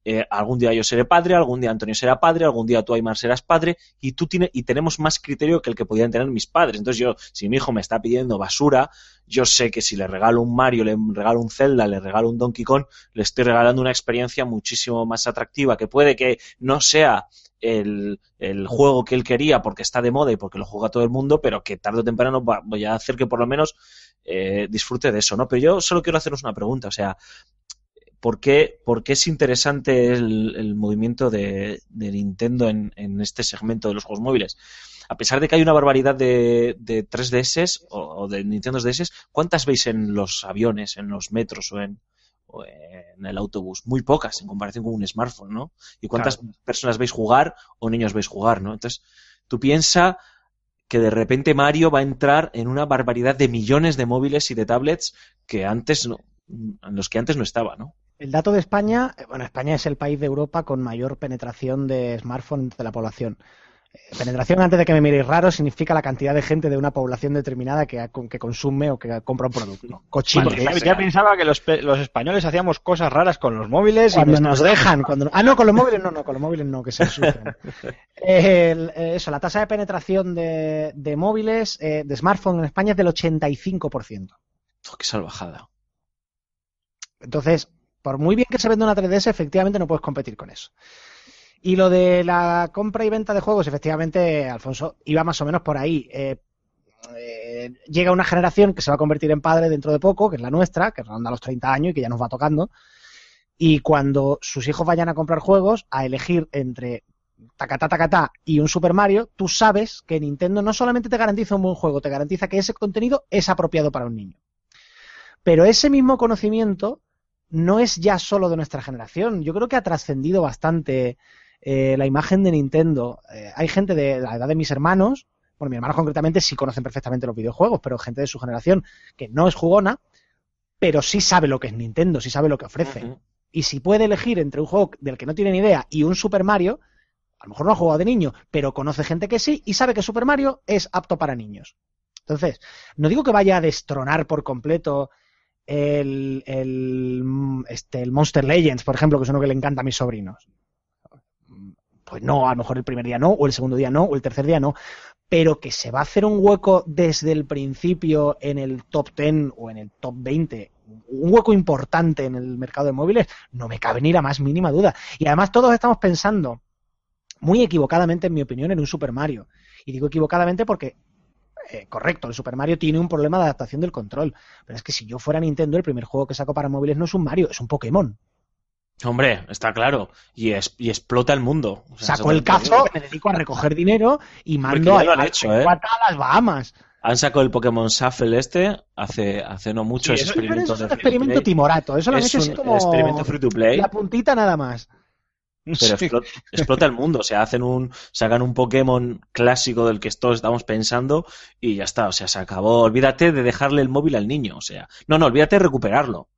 eh, algún día yo seré padre, algún día Antonio será padre, algún día tú, Aymar, serás padre y tú tiene, y tenemos más criterio que el que podían tener mis padres. Entonces yo, si mi hijo me está pidiendo basura, yo sé que si le regalo un Mario, le regalo un Zelda, le regalo un Donkey Kong, le estoy regalando una experiencia muchísimo más atractiva, que puede que no sea el, el juego que él quería porque está de moda y porque lo juega todo el mundo, pero que tarde o temprano voy a hacer que por lo menos eh, disfrute de eso, ¿no? Pero yo solo quiero haceros una pregunta, o sea, ¿por qué, por qué es interesante el, el movimiento de, de Nintendo en, en este segmento de los juegos móviles? A pesar de que hay una barbaridad de, de 3DS o, o de Nintendo DS, ¿cuántas veis en los aviones, en los metros o en, o en el autobús? Muy pocas en comparación con un smartphone, ¿no? ¿Y cuántas personas veis jugar o niños veis jugar, ¿no? Entonces, tú piensa que de repente Mario va a entrar en una barbaridad de millones de móviles y de tablets que antes no, en los que antes no estaba, ¿no? El dato de España, eh, bueno, España es el país de Europa con mayor penetración de smartphone de la población. Eh, Penetración, antes de que me miréis raro, significa la cantidad de gente de una población determinada que, consume o que compra un producto. Cochino. Vale, ya, pensaba que los, españoles hacíamos cosas raras con los móviles. y Cuando me- nos dejan. Cuando... Ah, no, con los móviles no, no, con los móviles no, que se. El- eh, eso, la tasa de penetración de, de móviles, eh, de smartphone en España es del 85%. Oh, qué salvajada. Entonces, por muy bien que se venda una 3DS, efectivamente no puedes competir con eso. Y lo de la compra y venta de juegos, efectivamente, Alfonso, iba más o menos por ahí. Eh, eh, llega una generación que se va a convertir en padre dentro de poco, que es la nuestra, que ronda los 30 años y que ya nos va tocando. Y cuando sus hijos vayan a comprar juegos, a elegir entre tacatá, tacatá y un Super Mario, tú sabes que Nintendo no solamente te garantiza un buen juego, te garantiza que ese contenido es apropiado para un niño. Pero ese mismo conocimiento no es ya solo de nuestra generación. Yo creo que ha trascendido bastante eh, la imagen de Nintendo. Eh, hay gente de la edad de mis hermanos, bueno, mis hermanos concretamente sí conocen perfectamente los videojuegos, pero gente de su generación que no es jugona, pero sí sabe lo que es Nintendo, sí sabe lo que ofrece. Y si puede elegir entre un juego del que no tiene ni idea y un Super Mario, a lo mejor no ha jugado de niño, pero conoce gente que sí y sabe que Super Mario es apto para niños. Entonces, no digo que vaya a destronar por completo el, el, este, el Monster Legends, por ejemplo, que es uno que le encanta a mis sobrinos. Pues no, a lo mejor el primer día no, o el segundo día no, o el tercer día no, pero que se va a hacer un hueco desde el principio en el top 10 o en el top 20, un hueco importante en el mercado de móviles, no me cabe ni la más mínima duda. Y además todos estamos pensando, muy equivocadamente en mi opinión, en un Super Mario. Y digo equivocadamente porque, eh, correcto, el Super Mario tiene un problema de adaptación del control. Pero es que si yo fuera Nintendo, el primer juego que saco para móviles no es un Mario, es un Pokémon. Hombre, está claro. Y, es, y explota el mundo. O sea, Saco el cazo, me dedico a recoger dinero y mando a, lo han a- hecho, a- ¿eh? a las Bahamas. Han sacado el Pokémon Shuffle este hace, hace no mucho Sí, ese eso- Pero experimento eso es un experimento timorato, eso lo han Es así como experimento free to play. la puntita nada más. pero Sí. explota, explota el mundo. O sea, hacen un, sacan un Pokémon clásico del que todos estamos pensando y ya está. O sea, se acabó. Olvídate de dejarle el móvil al niño. O sea, no, no, olvídate de recuperarlo.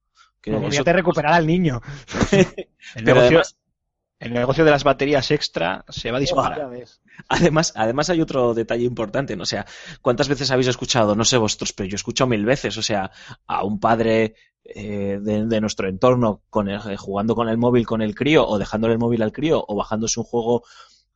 Que No, olvídate de recuperar al niño. El Pero negocio, además- el negocio de las baterías extra se va a disparar. Además, además hay otro detalle importante, ¿no? O sea, ¿cuántas veces habéis escuchado, no sé vosotros, pero yo he escuchado mil veces, o sea, a un padre eh, de, nuestro entorno con el- eh, jugando con el móvil con el crío o dejándole el móvil al crío o bajándose un juego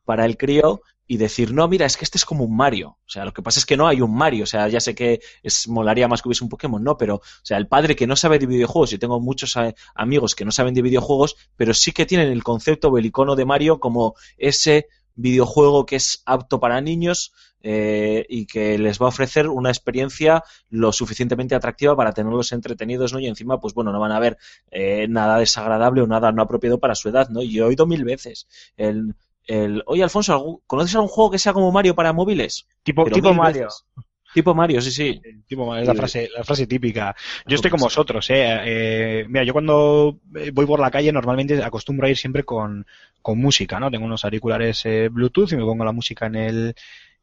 para el crío y decir, no, mira, es que este es como un Mario. O sea, lo que pasa es que no hay un Mario. O sea, ya sé que es, molaría más que hubiese un Pokémon, no, pero, o sea, el padre que no sabe de videojuegos, y tengo muchos eh, amigos que no saben de videojuegos, pero sí que tienen el concepto o el icono de Mario como ese videojuego que es apto para niños eh, y que les va a ofrecer una experiencia lo suficientemente atractiva para tenerlos entretenidos, ¿no? Y encima, pues bueno, no van a ver eh, nada desagradable o nada no apropiado para su edad, ¿no? Y he oído mil veces el, el oye Alfonso, ¿algún- ¿conoces algún juego que sea como Mario para móviles? Tipo, Pero tipo Mario. veces. Tipo Mario, sí, sí. Tipo Mario, es la frase, la frase típica. Yo estoy como vosotros, eh. Eh, Mira, yo cuando eh, voy por la calle normalmente acostumbro a ir siempre con, con música, ¿no? Tengo unos auriculares eh, Bluetooth y me pongo la música en el,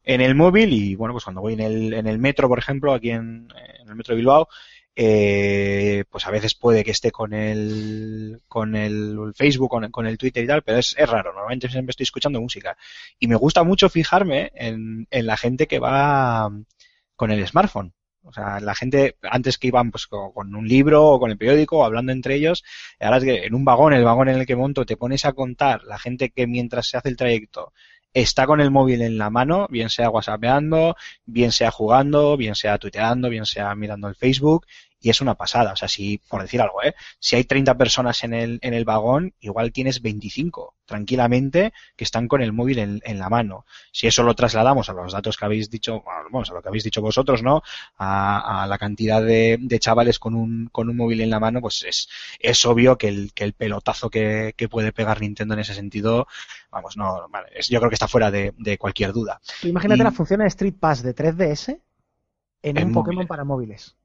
en el móvil y bueno, pues cuando voy en el, en el metro, por ejemplo, aquí en, en el metro de Bilbao, eh, pues a veces puede que esté con el, con el Facebook, con, con el Twitter y tal, pero es, es raro. Normalmente siempre estoy escuchando música. Y me gusta mucho fijarme en, en la gente que va con el smartphone. O sea, la gente antes que iban pues co- con un libro o con el periódico hablando entre ellos, ahora es que en un vagón, el vagón en el que monto, te pones a contar la gente que mientras se hace el trayecto está con el móvil en la mano, bien sea whatsappeando, bien sea jugando, bien sea tuiteando, bien sea mirando el Facebook, y es una pasada. O sea, si, por decir algo, ¿eh? si hay 30 personas en el, en el vagón, igual tienes 25 tranquilamente que están con el móvil en, en la mano. Si eso lo trasladamos a los datos que habéis dicho, vamos, a lo que habéis dicho vosotros, ¿no? A, a la cantidad de, de chavales con un, con un móvil en la mano, pues es, es obvio que el, que el pelotazo que, que puede pegar Nintendo en ese sentido, vamos, no, vale, es- yo creo que está fuera de, de cualquier duda. Imagínate Y- las funciones de Street Pass de 3DS en, En un Pokémon para móviles.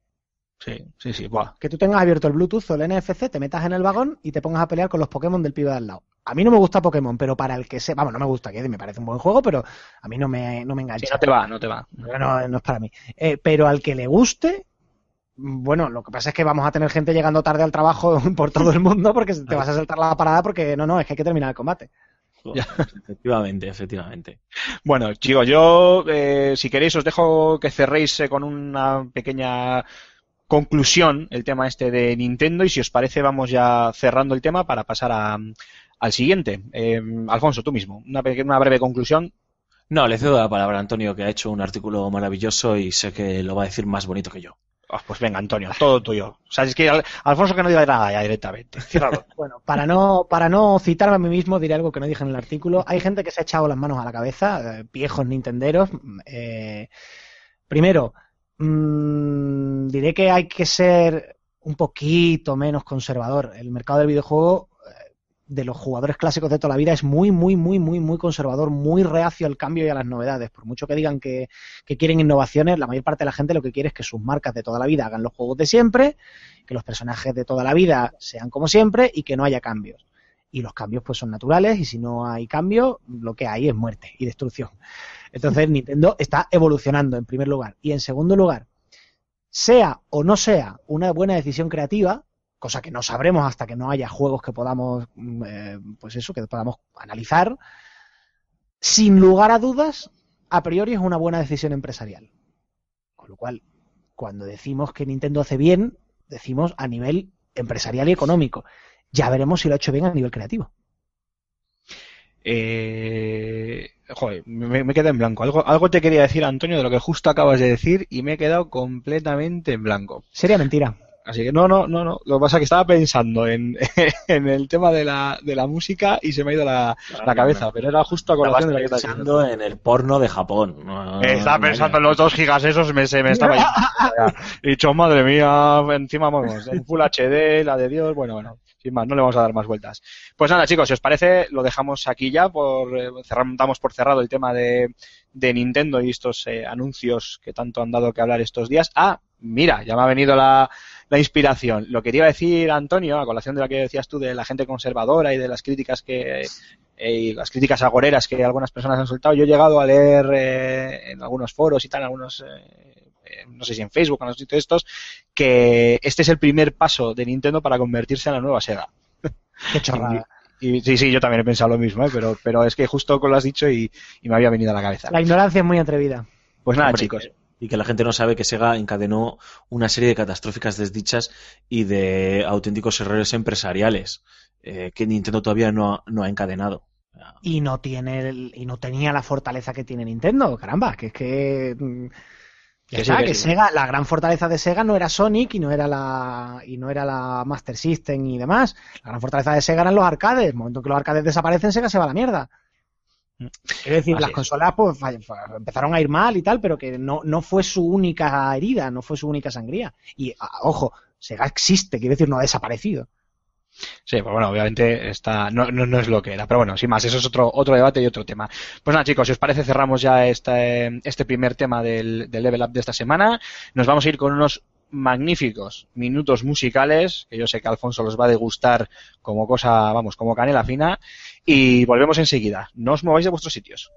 Sí, sí, sí, buah. Que tú tengas abierto el Bluetooth o el NFC, te metas en el vagón y te pongas a pelear con los Pokémon del pibe de al lado. A mí no me gusta Pokémon, pero para el que se... Vamos, no me gusta, que me parece un buen juego, pero a mí no me, no me Sí, engancha. no te va, no te va. No, es para mí. Eh, pero al que le guste, bueno, lo que pasa es que vamos a tener gente llegando tarde al trabajo por todo el mundo porque te vas a saltar la parada porque no, no, es que hay que terminar el combate. Efectivamente, efectivamente. Bueno, chicos, yo, eh, si queréis, os dejo que cerréis eh, con una pequeña conclusión el tema este de Nintendo y si os parece vamos ya cerrando el tema para pasar a- al siguiente. Eh, Alfonso, tú mismo, una, una breve conclusión. No, le cedo la palabra a Antonio, que ha hecho un artículo maravilloso y sé que lo va a decir más bonito que yo. Ah, pues venga, Antonio, todo tuyo. O sea, es que Al- Alfonso que no diga nada ya directamente. Bueno, para no, para no citarme a mí mismo, diré algo que no dije en el artículo. Hay gente que se ha echado las manos a la cabeza, eh, viejos nintenderos. eh, primero, mm, diré que hay que ser un poquito menos conservador. El mercado del videojuego eh, de los jugadores clásicos de toda la vida es muy, muy, muy, muy, muy conservador, muy reacio al cambio y a las novedades. Por mucho que digan que, que quieren innovaciones, la mayor parte de la gente lo que quiere es que sus marcas de toda la vida hagan los juegos de siempre, que los personajes de toda la vida sean como siempre y que no haya cambios. Y los cambios pues son naturales y si no hay cambio, lo que hay es muerte y destrucción. Entonces Nintendo está evolucionando en primer lugar. Y en segundo lugar, sea o no sea una buena decisión creativa, cosa que no sabremos hasta que no haya juegos que podamos, mm, eh, pues eso, que podamos analizar, sin lugar a dudas, a priori es una buena decisión empresarial. Con lo cual, cuando decimos que Nintendo hace bien, decimos a nivel empresarial y económico. Ya veremos si lo ha hecho bien a nivel creativo. Eh, joder, me, me quedé en blanco. Algo, algo te quería decir, Antonio, de lo que justo acabas de decir y me he quedado completamente en blanco. Sería mentira. Así que no, no, no, no. Lo que pasa es que estaba pensando en, en el tema de la, de la música y se me ha ido la, la cabeza, pero era justo a colación de la que estás diciendo. pensando en el porno de Japón. No, Estaba no, pensando en los dos gigas esos, me, se me estaba yendo. He dicho, madre mía, encima vamos, en Full HD, la de Dios, bueno, bueno, más, no le vamos a dar más vueltas. Pues nada, chicos, si os parece, lo dejamos aquí ya, por eh, cerram- damos por cerrado el tema de, de Nintendo y estos eh, anuncios que tanto han dado que hablar estos días. Ah, mira, ya me ha venido la, la inspiración. Lo que te iba a decir, Antonio, a colación de lo que decías tú de la gente conservadora y de las críticas que eh, y las críticas agoreras que algunas personas han soltado, yo he llegado a leer eh, en algunos foros y tal, algunos eh, no sé si en Facebook o en los sitios estos, que este es el primer paso de Nintendo para convertirse en la nueva Sega. Qué chorrada. Y, sí, sí, yo también he pensado lo mismo, ¿eh? pero, pero es que justo lo has dicho y, y me había venido a la cabeza. La ignorancia es muy atrevida. Pues nada, Hombre, chicos. Y que la gente no sabe que Sega encadenó una serie de catastróficas desdichas y de auténticos errores empresariales eh, que Nintendo todavía no ha, no ha encadenado. Y no tiene el- y no tenía la fortaleza que tiene Nintendo, caramba, que es que mm, ya Que está. Sega, la gran fortaleza de Sega no era Sonic y no era la y no era la Master System y demás. La gran fortaleza de Sega eran los arcades. En el momento que los arcades desaparecen, Sega se va a la mierda. Es decir, Así las consolas pues fall- empezaron a ir mal y tal, pero que no, no fue su única herida, no fue su única sangría. Y ojo, Sega existe, quiero decir, no ha desaparecido. Sí, pues bueno, obviamente está, no, no, no es lo que era. Pero bueno, sin más, eso es otro, otro debate y otro tema. Pues nada, chicos, si os parece, cerramos ya este, este primer tema del, del Level Up de esta semana. Nos vamos a ir con unos magníficos minutos musicales, que yo sé que Alfonso los va a degustar como cosa, vamos, como canela fina. Y volvemos enseguida. No os mováis de vuestros sitios.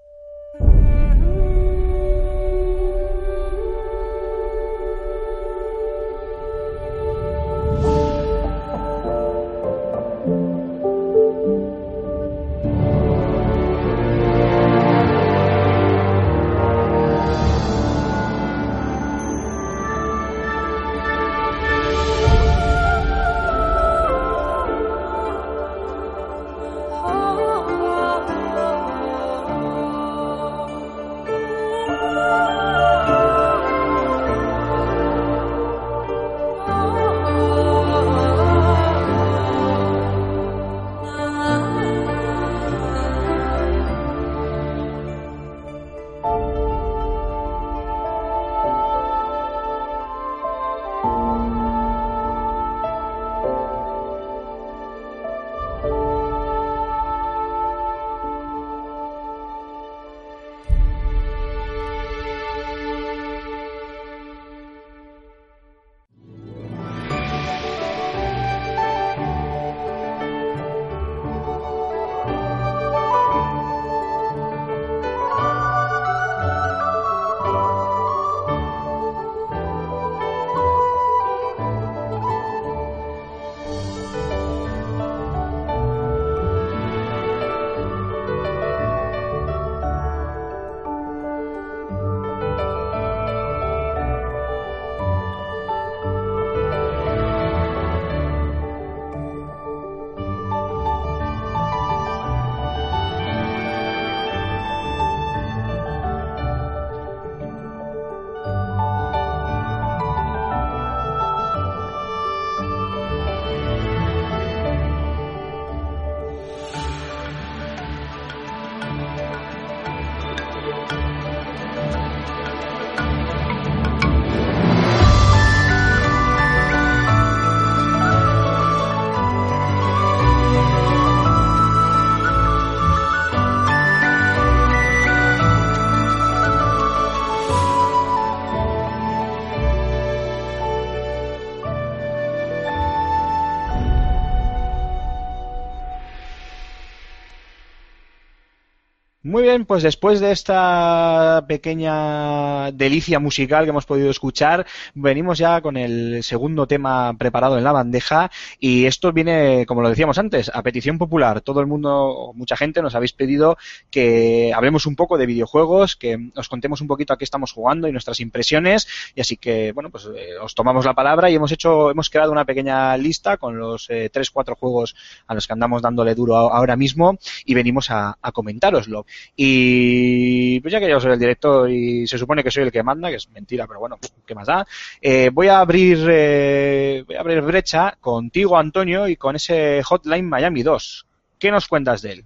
Muy bien, pues después de esta pequeña delicia musical que hemos podido escuchar, venimos ya con el segundo tema preparado en la bandeja y esto viene, como lo decíamos antes, a petición popular. Todo el mundo, mucha gente nos habéis pedido que hablemos un poco de videojuegos, que os contemos un poquito a qué estamos jugando y nuestras impresiones y así que, bueno, pues eh, os tomamos la palabra y hemos hecho, hemos creado una pequeña lista con los eh, tres, cuatro juegos a los que andamos dándole duro ahora mismo y venimos a, a comentároslo. Y pues ya que yo soy el director y se supone que soy el que manda, que es mentira, pero bueno, ¿qué más da? Eh, voy a abrir eh, voy a abrir brecha contigo, Antonio, y con ese Hotline Miami 2. ¿Qué nos cuentas de él?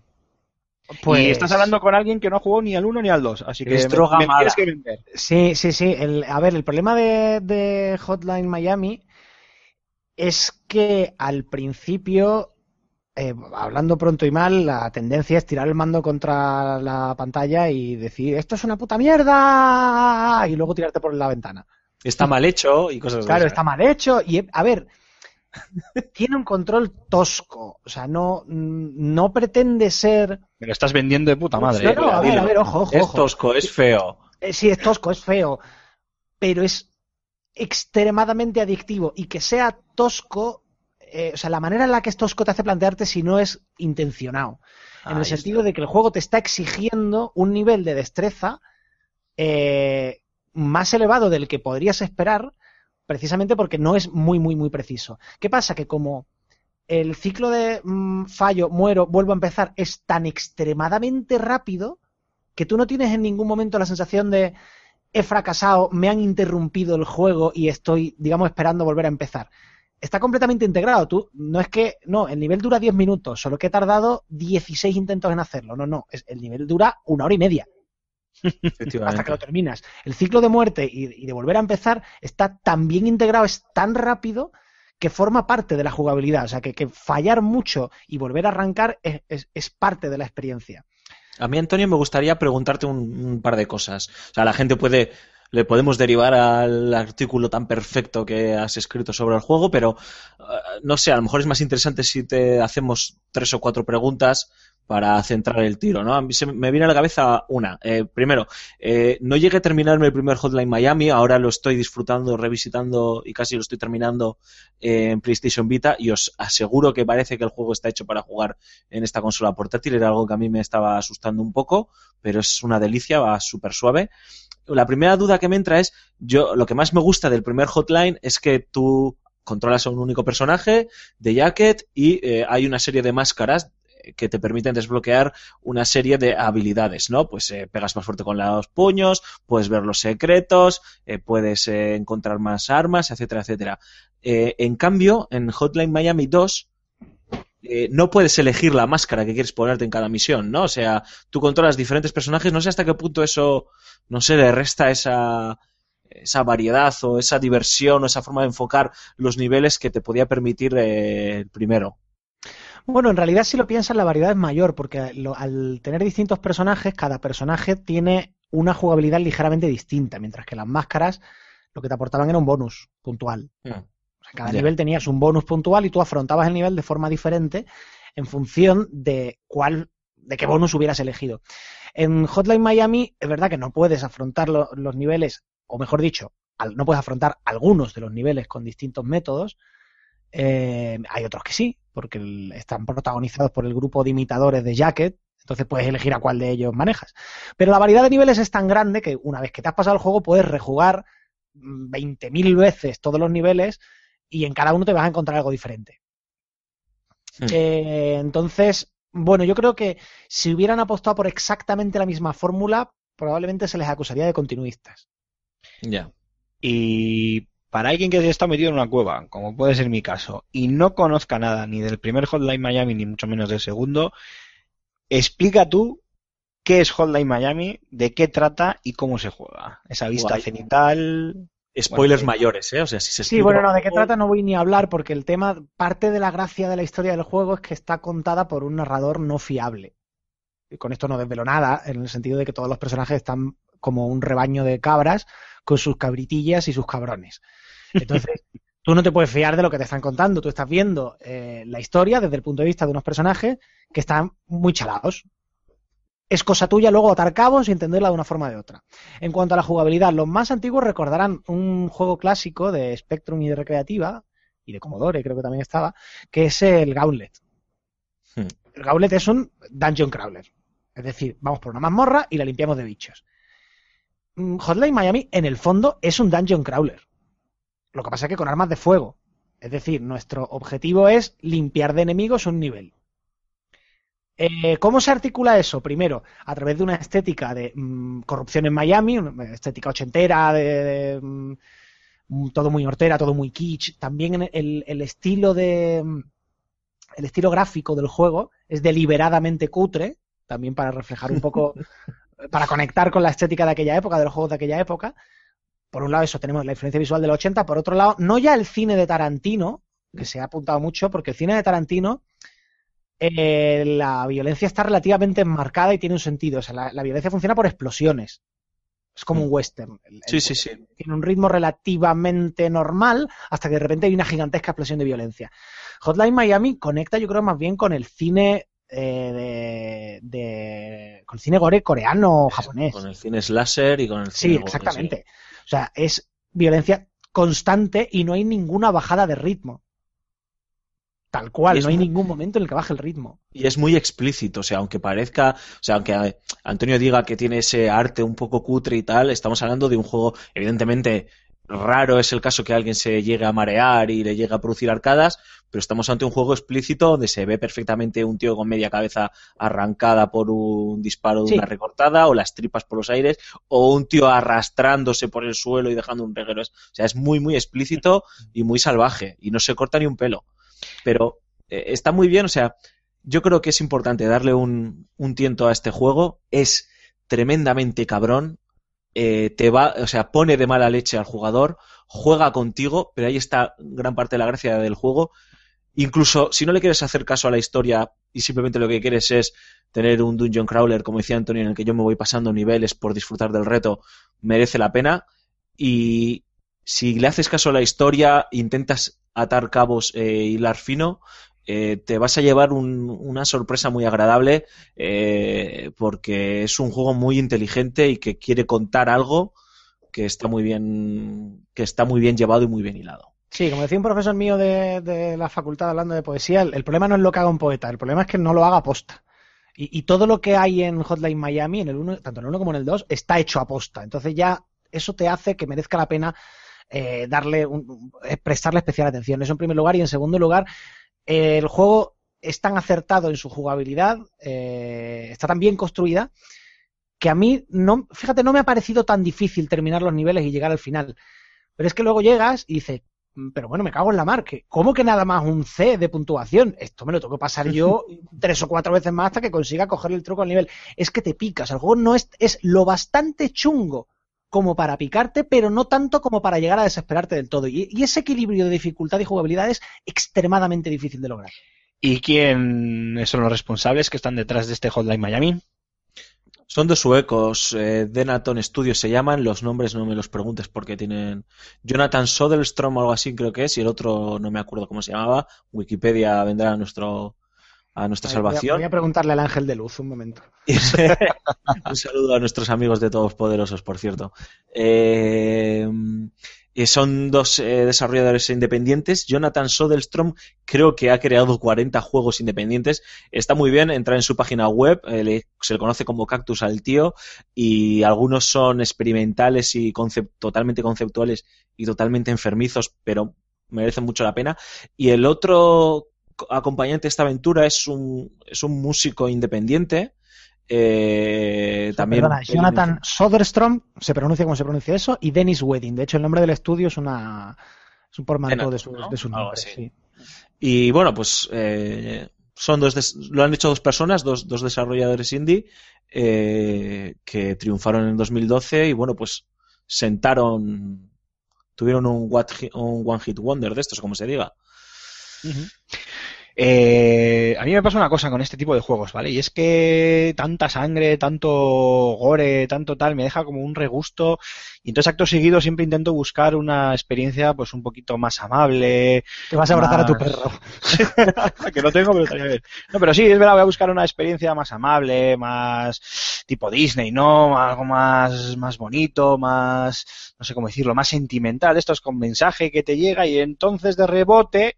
Pues Y estás hablando con alguien que no jugó ni al 1 ni al 2, así que me, tienes que vender. Sí, sí, sí. El- a ver, el problema de, de Hotline Miami es que al principio, eh, hablando pronto y mal, la tendencia es tirar el mando contra la pantalla y decir, esto es una puta mierda, y luego tirarte por la ventana. Está mal hecho y cosas Claro, de está mal hecho y, a ver, tiene un control tosco. O sea, no, no pretende ser... Me lo estás vendiendo de puta madre. No, no, a ver, a ver, ojo, ojo, Es tosco, es feo. Eh, sí, es tosco, es feo, pero es extremadamente adictivo. Y que sea tosco, eh, o sea, la manera en la que es tosco te hace plantearte si no es intencionado. En el sentido de que el juego te está exigiendo un nivel de destreza eh, más elevado del que podrías esperar, precisamente porque no es muy, muy, muy preciso. ¿Qué pasa? Que como el ciclo de mm, fallo, muero, vuelvo a empezar es tan extremadamente rápido que tú no tienes en ningún momento la sensación de he fracasado, me han interrumpido el juego y estoy, digamos, esperando volver a empezar. Está completamente integrado. Tú, no es que, no, el nivel dura 10 minutos, solo que he tardado 16 intentos en hacerlo. No, no, es, el nivel dura una hora y media hasta que lo terminas. El ciclo de muerte y, y de volver a empezar está tan bien integrado, es tan rápido que forma parte de la jugabilidad. O sea, que, que fallar mucho y volver a arrancar es, es- es parte de la experiencia. A mí, Antonio, me gustaría preguntarte un, un par de cosas. O sea, la gente puede, le podemos derivar al artículo tan perfecto que has escrito sobre el juego, pero eh, no sé, a lo mejor es más interesante si te hacemos tres o cuatro preguntas para centrar el tiro, ¿no? A mí se me viene a la cabeza una. Eh, primero, eh, no llegué a terminarme el primer Hotline Miami, ahora lo estoy disfrutando, revisitando y casi lo estoy terminando en PlayStation Vita y os aseguro que parece que el juego está hecho para jugar en esta consola portátil. Era algo que a mí me estaba asustando un poco, pero es una delicia, va súper suave. La primera duda que me entra es, yo lo que más me gusta del primer Hotline es que tú controlas a un único personaje de Jacket y eh, hay una serie de máscaras eh, que te permiten desbloquear una serie de habilidades, ¿no? Pues eh, pegas más fuerte con los puños, puedes ver los secretos, puedes encontrar más armas, etcétera, etcétera. En cambio, en Hotline Miami 2 eh, no puedes elegir la máscara que quieres ponerte en cada misión, ¿no? O sea, tú controlas diferentes personajes, no sé hasta qué punto eso, no sé, le resta esa, esa variedad o esa diversión o esa forma de enfocar los niveles que te podía permitir eh, el primero. Bueno, en realidad si lo piensas la variedad es mayor porque lo- al tener distintos personajes, cada personaje tiene una jugabilidad ligeramente distinta, mientras que las máscaras lo que te aportaban era un bonus puntual. O sea, cada nivel tenías un bonus puntual y tú afrontabas el nivel de forma diferente en función de cuál, de qué bonus hubieras elegido. En Hotline Miami es verdad que no puedes afrontar lo- los niveles, o mejor dicho, al- no puedes afrontar algunos de los niveles con distintos métodos. Eh, hay otros que sí, porque el- están protagonizados por el grupo de imitadores de Jacket, entonces puedes elegir a cuál de ellos manejas. Pero la variedad de niveles es tan grande que una vez que te has pasado el juego puedes rejugar mm, 20.000 veces todos los niveles y en cada uno te vas a encontrar algo diferente. Hmm. Eh, entonces, bueno, yo creo que si hubieran apostado por exactamente la misma fórmula, probablemente se les acusaría de continuistas. Ya. Y para alguien que está metido en una cueva, como puede ser mi caso, y no conozca nada ni del primer Hotline Miami, ni mucho menos del segundo, explica tú qué es Hotline Miami, de qué trata y cómo se juega. Esa vista Guay. cenital. Spoilers Bueno, mayores, ¿eh? O sea, si se Sí, bueno, no, de qué trata no voy ni a hablar porque el tema, parte de la gracia de la historia del juego es que está contada por un narrador no fiable. Y con esto no desvelo nada, en el sentido de que todos los personajes están como un rebaño de cabras con sus cabritillas y sus cabrones. Entonces, tú no te puedes fiar de lo que te están contando. Tú estás viendo eh, la historia desde el punto de vista de unos personajes que están muy chalados. Es cosa tuya luego atar cabos y entenderla de una forma o de otra. En cuanto a la jugabilidad, los más antiguos recordarán un juego clásico de Spectrum y de Recreativa, y de Commodore creo que también estaba, que es el Gauntlet. Hmm. El Gauntlet es un dungeon crawler. Es decir, vamos por una mazmorra y la limpiamos de bichos. Mm, Hotline Miami, en el fondo, es un dungeon crawler. Lo que pasa es que con armas de fuego. Es decir, nuestro objetivo es limpiar de enemigos un nivel. Eh, ¿Cómo se articula eso? Primero, a través de una estética de mm, corrupción en Miami, una estética ochentera, de, de, mm, mm, todo muy hortera, todo muy kitsch. También el, el estilo de el estilo gráfico del juego es deliberadamente cutre, también para reflejar un poco, para conectar con la estética de aquella época, de los juegos de aquella época. Por un lado, eso tenemos la influencia visual del 80, por otro lado, no ya el cine de Tarantino, que se ha apuntado mucho, porque el cine de Tarantino eh, la violencia está relativamente enmarcada y tiene un sentido. O sea, la, la violencia funciona por explosiones. Es como un western. El- el- Sí, sí, sí. Tiene un ritmo relativamente normal hasta que de repente hay una gigantesca explosión de violencia. Hotline Miami conecta, yo creo, más bien con el cine eh, de, de- con el cine gore coreano o japonés. Con el cine slasher y con el Sí, cine gore, exactamente. O sea, es violencia constante y no hay ninguna bajada de ritmo. Tal cual, no hay muy- ningún momento en el que baje el ritmo. Y es muy explícito, o sea, aunque parezca, o sea, aunque Antonio diga que tiene ese arte un poco cutre y tal, estamos hablando de un juego, evidentemente, raro es el caso que alguien se llegue a marear y le llegue a producir arcadas, pero estamos ante un juego explícito donde se ve perfectamente un tío con media cabeza arrancada por un disparo de Sí. una recortada, o las tripas por los aires, o un tío arrastrándose por el suelo y dejando un reguero. O sea, es muy, muy explícito y muy salvaje, y no se corta ni un pelo. Pero eh, está muy bien, o sea, yo creo que es importante darle un, un tiento a este juego. Es tremendamente cabrón. eh, te va, o sea, pone de mala leche al jugador, juega contigo, pero ahí está gran parte de la gracia del juego. Incluso si no le quieres hacer caso a la historia y simplemente lo que quieres es tener un dungeon crawler, como decía Antonio, en el que yo me voy pasando niveles por disfrutar del reto, merece la pena. Y si le haces caso a la historia, intentas atar cabos e hilar fino, eh, te vas a llevar un- una sorpresa muy agradable eh, porque es un juego muy inteligente y que quiere contar algo que está muy bien que está muy bien llevado y muy bien hilado. Sí, como decía un profesor mío de, la facultad hablando de poesía, el, problema no es lo que haga un poeta, el problema es que no lo haga posta. Y, y todo lo que hay en Hotline Miami, en el uno, tanto en el 1 como en el 2, está hecho a posta. Entonces ya eso te hace que merezca la pena eh, darle un- prestarle especial atención. Eso en primer lugar. Y en segundo lugar, eh, el juego es tan acertado en su jugabilidad, eh, está tan bien construida, que a mí, no, fíjate, no me ha parecido tan difícil terminar los niveles y llegar al final. Pero es que luego llegas y dices, "Mm, pero bueno, me cago en la mar, que ¿cómo que nada más un C de puntuación? Esto me lo tengo que pasar yo tres o cuatro veces más hasta que consiga coger el truco al nivel. Es que te picas, el juego no es, es lo bastante chungo como para picarte, pero no tanto como para llegar a desesperarte del todo. Y, y ese equilibrio de dificultad y jugabilidad es extremadamente difícil de lograr. ¿Y quién son los responsables que están detrás de este Hotline Miami? Son dos suecos, eh, Denaton Studios se llaman, los nombres no me los preguntes porque tienen Jonathan Soderstrom o algo así creo que es, y el otro no me acuerdo cómo se llamaba, Wikipedia vendrá a nuestro a nuestra Voy a- salvación. Voy a preguntarle al ángel de luz un momento. Un saludo a nuestros amigos de Todos Poderosos, por cierto. Eh, y son dos eh, desarrolladores independientes. Jonathan Soderstrom creo que ha creado 40 juegos independientes. Está muy bien entrar en su página web. eh, le- se le conoce como Cactus al tío. Y algunos son experimentales y totalmente conceptuales y totalmente enfermizos, pero merecen mucho la pena. Y el otro acompañante de esta aventura es un, es un músico independiente. eh, también Perdona, Jonathan Soderstrom, se pronuncia como se pronuncia eso, y Dennis Wedding. De hecho, el nombre del estudio es una es un portmanteau de de su nombre. sí. Y bueno, pues eh, son dos des- lo han hecho dos personas, dos, dos desarrolladores indie eh, que triunfaron en 2012 y bueno, pues sentaron, tuvieron un, what hi- un One Hit Wonder de estos, como se diga. Eh, a mí me pasa una cosa con este tipo de juegos, ¿vale? Y es que tanta sangre, tanto gore, tanto tal, me deja como un regusto. Y entonces, acto seguido, siempre intento buscar una experiencia, pues, un poquito más amable. Te vas a abrazar a tu perro. que no tengo, pero estaría bien. No, pero sí, es verdad, voy a buscar una experiencia más amable, más tipo Disney, ¿no? Algo más, más bonito, más, no sé cómo decirlo, más sentimental. Esto es con mensaje que te llega y entonces de rebote,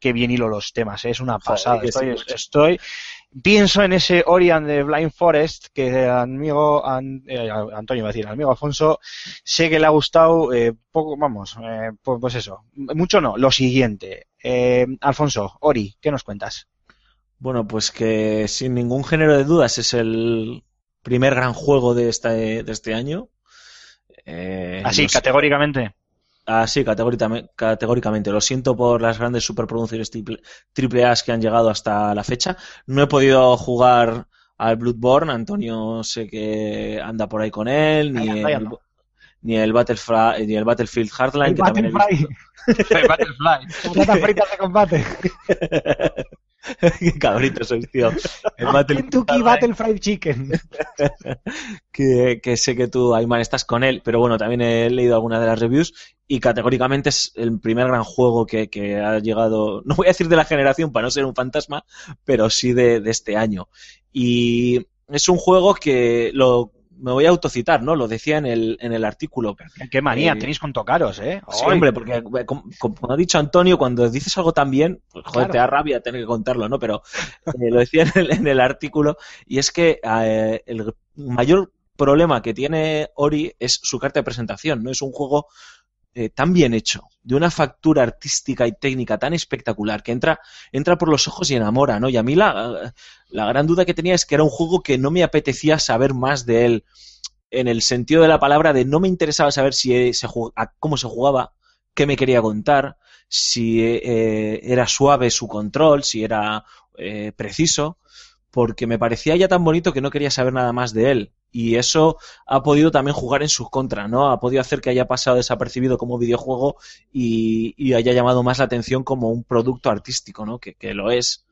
qué bien hilo los temas, ¿eh? es una Joder, pasada. que sí, Estoy, estoy, pienso en ese Orion de Blind Forest que amigo An- eh, Antonio iba a decir, amigo Alfonso, sé que le ha gustado eh, poco, vamos, eh, pues, pues eso, mucho no, lo siguiente. Eh, Alfonso, Ori, ¿qué nos cuentas? Bueno, pues que sin ningún género de dudas es el primer gran juego de este, de este año. Eh, Así, sé- categóricamente. Así, categóricamente, categóricamente. Lo siento por las grandes superproducciones triple, triple A's que han llegado hasta la fecha. No he podido jugar al Bloodborne. Antonio sé que anda por ahí con él. Ni, Ahí anda, ahí el, ni, el ni el Battlefield Hardline, El que también he Battlefly, Butterfly. patatas fritas de combate. Qué cabrito sois, tío. El Battle- Kentucky Battle Fried Chicken. que, que sé que tú, Ayman, estás con él, pero bueno, también he leído algunas de las reviews y categóricamente es el primer gran juego que, que ha llegado, no voy a decir de la generación para no ser un fantasma, pero sí de, de este año. Y es un juego que lo, me voy a autocitar, ¿no? Lo decía en el, en el artículo. Qué manía Eh, tenéis con tocaros, ¿eh? Sí, Ay, hombre, porque eh, como, como ha dicho Antonio, cuando dices algo tan bien, pues joder, Claro. te da rabia tener que contarlo, ¿no? Pero eh, lo decía en el, en el artículo, y es que eh, el mayor problema que tiene Ori es su carta de presentación, ¿no? Es un juego eh, tan bien hecho, de una factura artística y técnica tan espectacular, que entra, entra por los ojos y enamora, ¿no? Y a mí la, la gran duda que tenía es que era un juego que no me apetecía saber más de él, en el sentido de la palabra de no me interesaba saber si se jug- a cómo se jugaba, qué me quería contar, si eh, era suave su control, si era eh, preciso, porque me parecía ya tan bonito que no quería saber nada más de él. Y eso ha podido también jugar en su contra, ¿no? Ha podido hacer que haya pasado desapercibido como videojuego y, y haya llamado más la atención como un producto artístico, ¿no? Que, que lo es.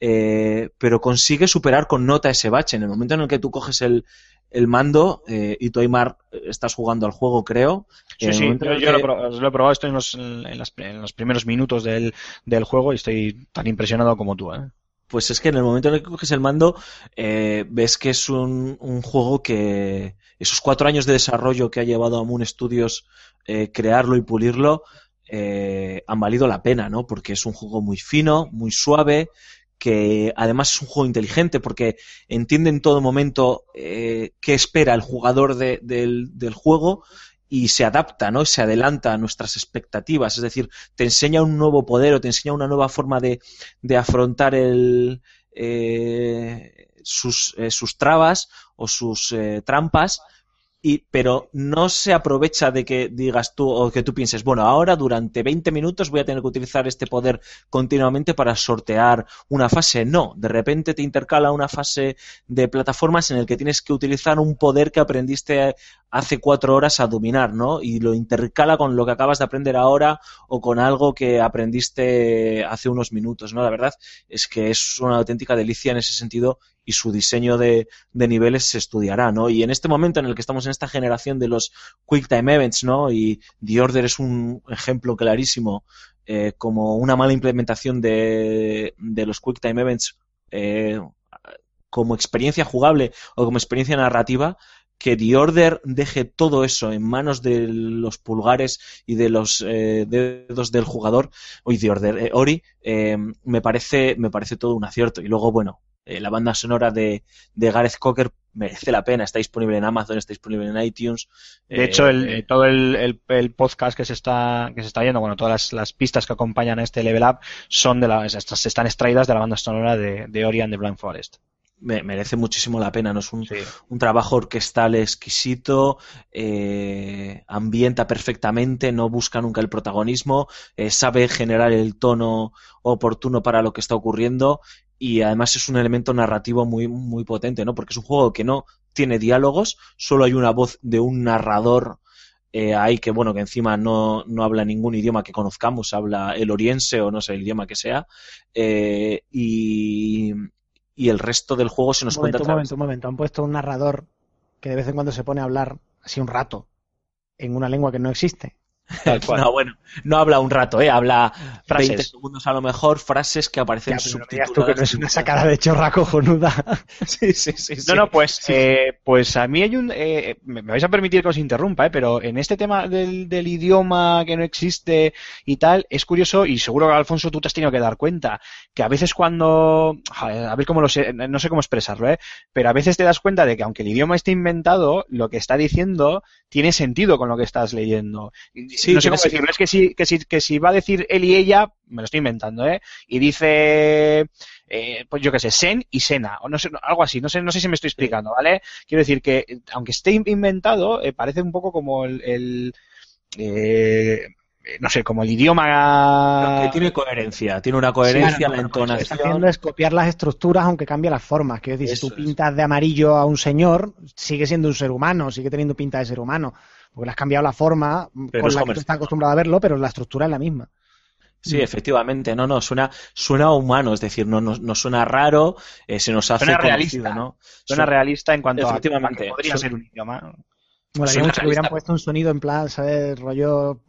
Eh, pero consigue superar con nota ese bache. En el momento en el que tú coges el, el mando eh, y tú, Aymar, estás jugando al juego, creo. Sí, sí, yo, yo lo, he que- probado, lo he probado, estoy en los, en, las- en los primeros minutos del, del juego y estoy tan impresionado como tú, ¿eh? Pues es que en el momento en el que coges el mando, eh, ves que es un, un juego que esos cuatro años de desarrollo que ha llevado a Moon Studios eh, crearlo y pulirlo eh, han valido la pena, ¿no? Porque es un juego muy fino, muy suave, que además es un juego inteligente porque entiende en todo momento eh, qué espera el jugador de- del, del juego y se adapta, ¿no? Se adelanta a nuestras expectativas, es decir, te enseña un nuevo poder o te enseña una nueva forma de, de afrontar el, eh, sus, eh, sus trabas o sus eh, trampas, y, pero no se aprovecha de que digas tú o que tú pienses, bueno, ahora durante 20 minutos voy a tener que utilizar este poder continuamente para sortear una fase. No, de repente te intercala una fase de plataformas en el que tienes que utilizar un poder que aprendiste hace cuatro horas a dominar, ¿no? Y lo intercala con lo que acabas de aprender ahora o con algo que aprendiste hace unos minutos, ¿no? La verdad es que es una auténtica delicia en ese sentido y su diseño de, de niveles se estudiará, ¿no? Y en este momento en el que estamos en esta generación de los Quick Time Events, ¿no? Y The Order es un ejemplo clarísimo eh, como una mala implementación de, de los Quick Time Events eh, como experiencia jugable o como experiencia narrativa, que The Order deje todo eso en manos de los pulgares y de los eh, dedos del jugador, hoy The Order, eh, Ori, eh, me parece, me parece todo un acierto. Y luego, bueno, eh, la banda sonora de, de Gareth Cocker merece la pena, está disponible en Amazon, está disponible en iTunes. De Eh, hecho, el, eh, todo el, el- el podcast que se está que se está viendo, bueno, todas las, las pistas que acompañan a este level up son de la, estas- están extraídas de la banda sonora de, de Ori and the Blind Forest. me- merece muchísimo la pena, ¿no? Es un, Sí. un trabajo orquestal exquisito, eh, ambienta perfectamente, no busca nunca el protagonismo, sabe generar el tono oportuno para lo que está ocurriendo y además es un elemento narrativo muy, muy potente, ¿no? Porque es un juego que no tiene diálogos, solo hay una voz de un narrador eh, ahí que, bueno, que encima no, no habla ningún idioma que conozcamos, habla el oriense o no sé el idioma que sea, eh, y, y el resto del juego se nos un cuenta momento, a un momento, un momento. Han puesto un narrador que de vez en cuando se pone a hablar así un rato en una lengua que no existe. Tal cual. No, bueno, no habla un rato, ¿eh? Habla Frases. 20 segundos a lo mejor, frases que aparecen Ya, tú subtituladas. que no es una sacada de chorra cojonuda. Sí, sí, sí. No, sí. no, pues, eh, pues a mí hay un. eh, me vais a permitir que os interrumpa, eh, pero en este tema del, del idioma que no existe y tal, es curioso, y seguro que Alfonso tú te has tenido que dar cuenta, que a veces cuando. A ver cómo lo sé, no sé cómo expresarlo, ¿eh? Pero a veces te das cuenta de que aunque el idioma esté inventado, lo que está diciendo tiene sentido con lo que estás leyendo. Y Sí, no sé cómo decirlo, es que si, que, si, que si va a decir él y ella, me lo estoy inventando, ¿eh? Y dice eh, pues yo qué sé, Sen y Sena, o no sé, algo así, no sé, no sé si me estoy explicando, ¿vale? Quiero decir que, aunque esté in- inventado, eh, parece un poco como el, el, eh, no sé, como el idioma... Que tiene coherencia, tiene una coherencia, la lo que está haciendo es copiar las estructuras aunque cambie las formas. Quiero decir, si tú es. pintas de amarillo a un señor, sigue siendo un ser humano, sigue teniendo pinta de ser humano. Porque le has cambiado la forma Pero con es la que tú estás acostumbrado a verlo, pero la estructura es la misma. Sí, efectivamente, no, no, suena, suena humano, es decir, no, no, no suena raro, eh, se nos hace Suena conocido, realista. ¿no? Suena realista en cuanto a- que podría Su- ser un idioma. Suena mucho que hubieran puesto un sonido en plan, ¿sabes? Rollo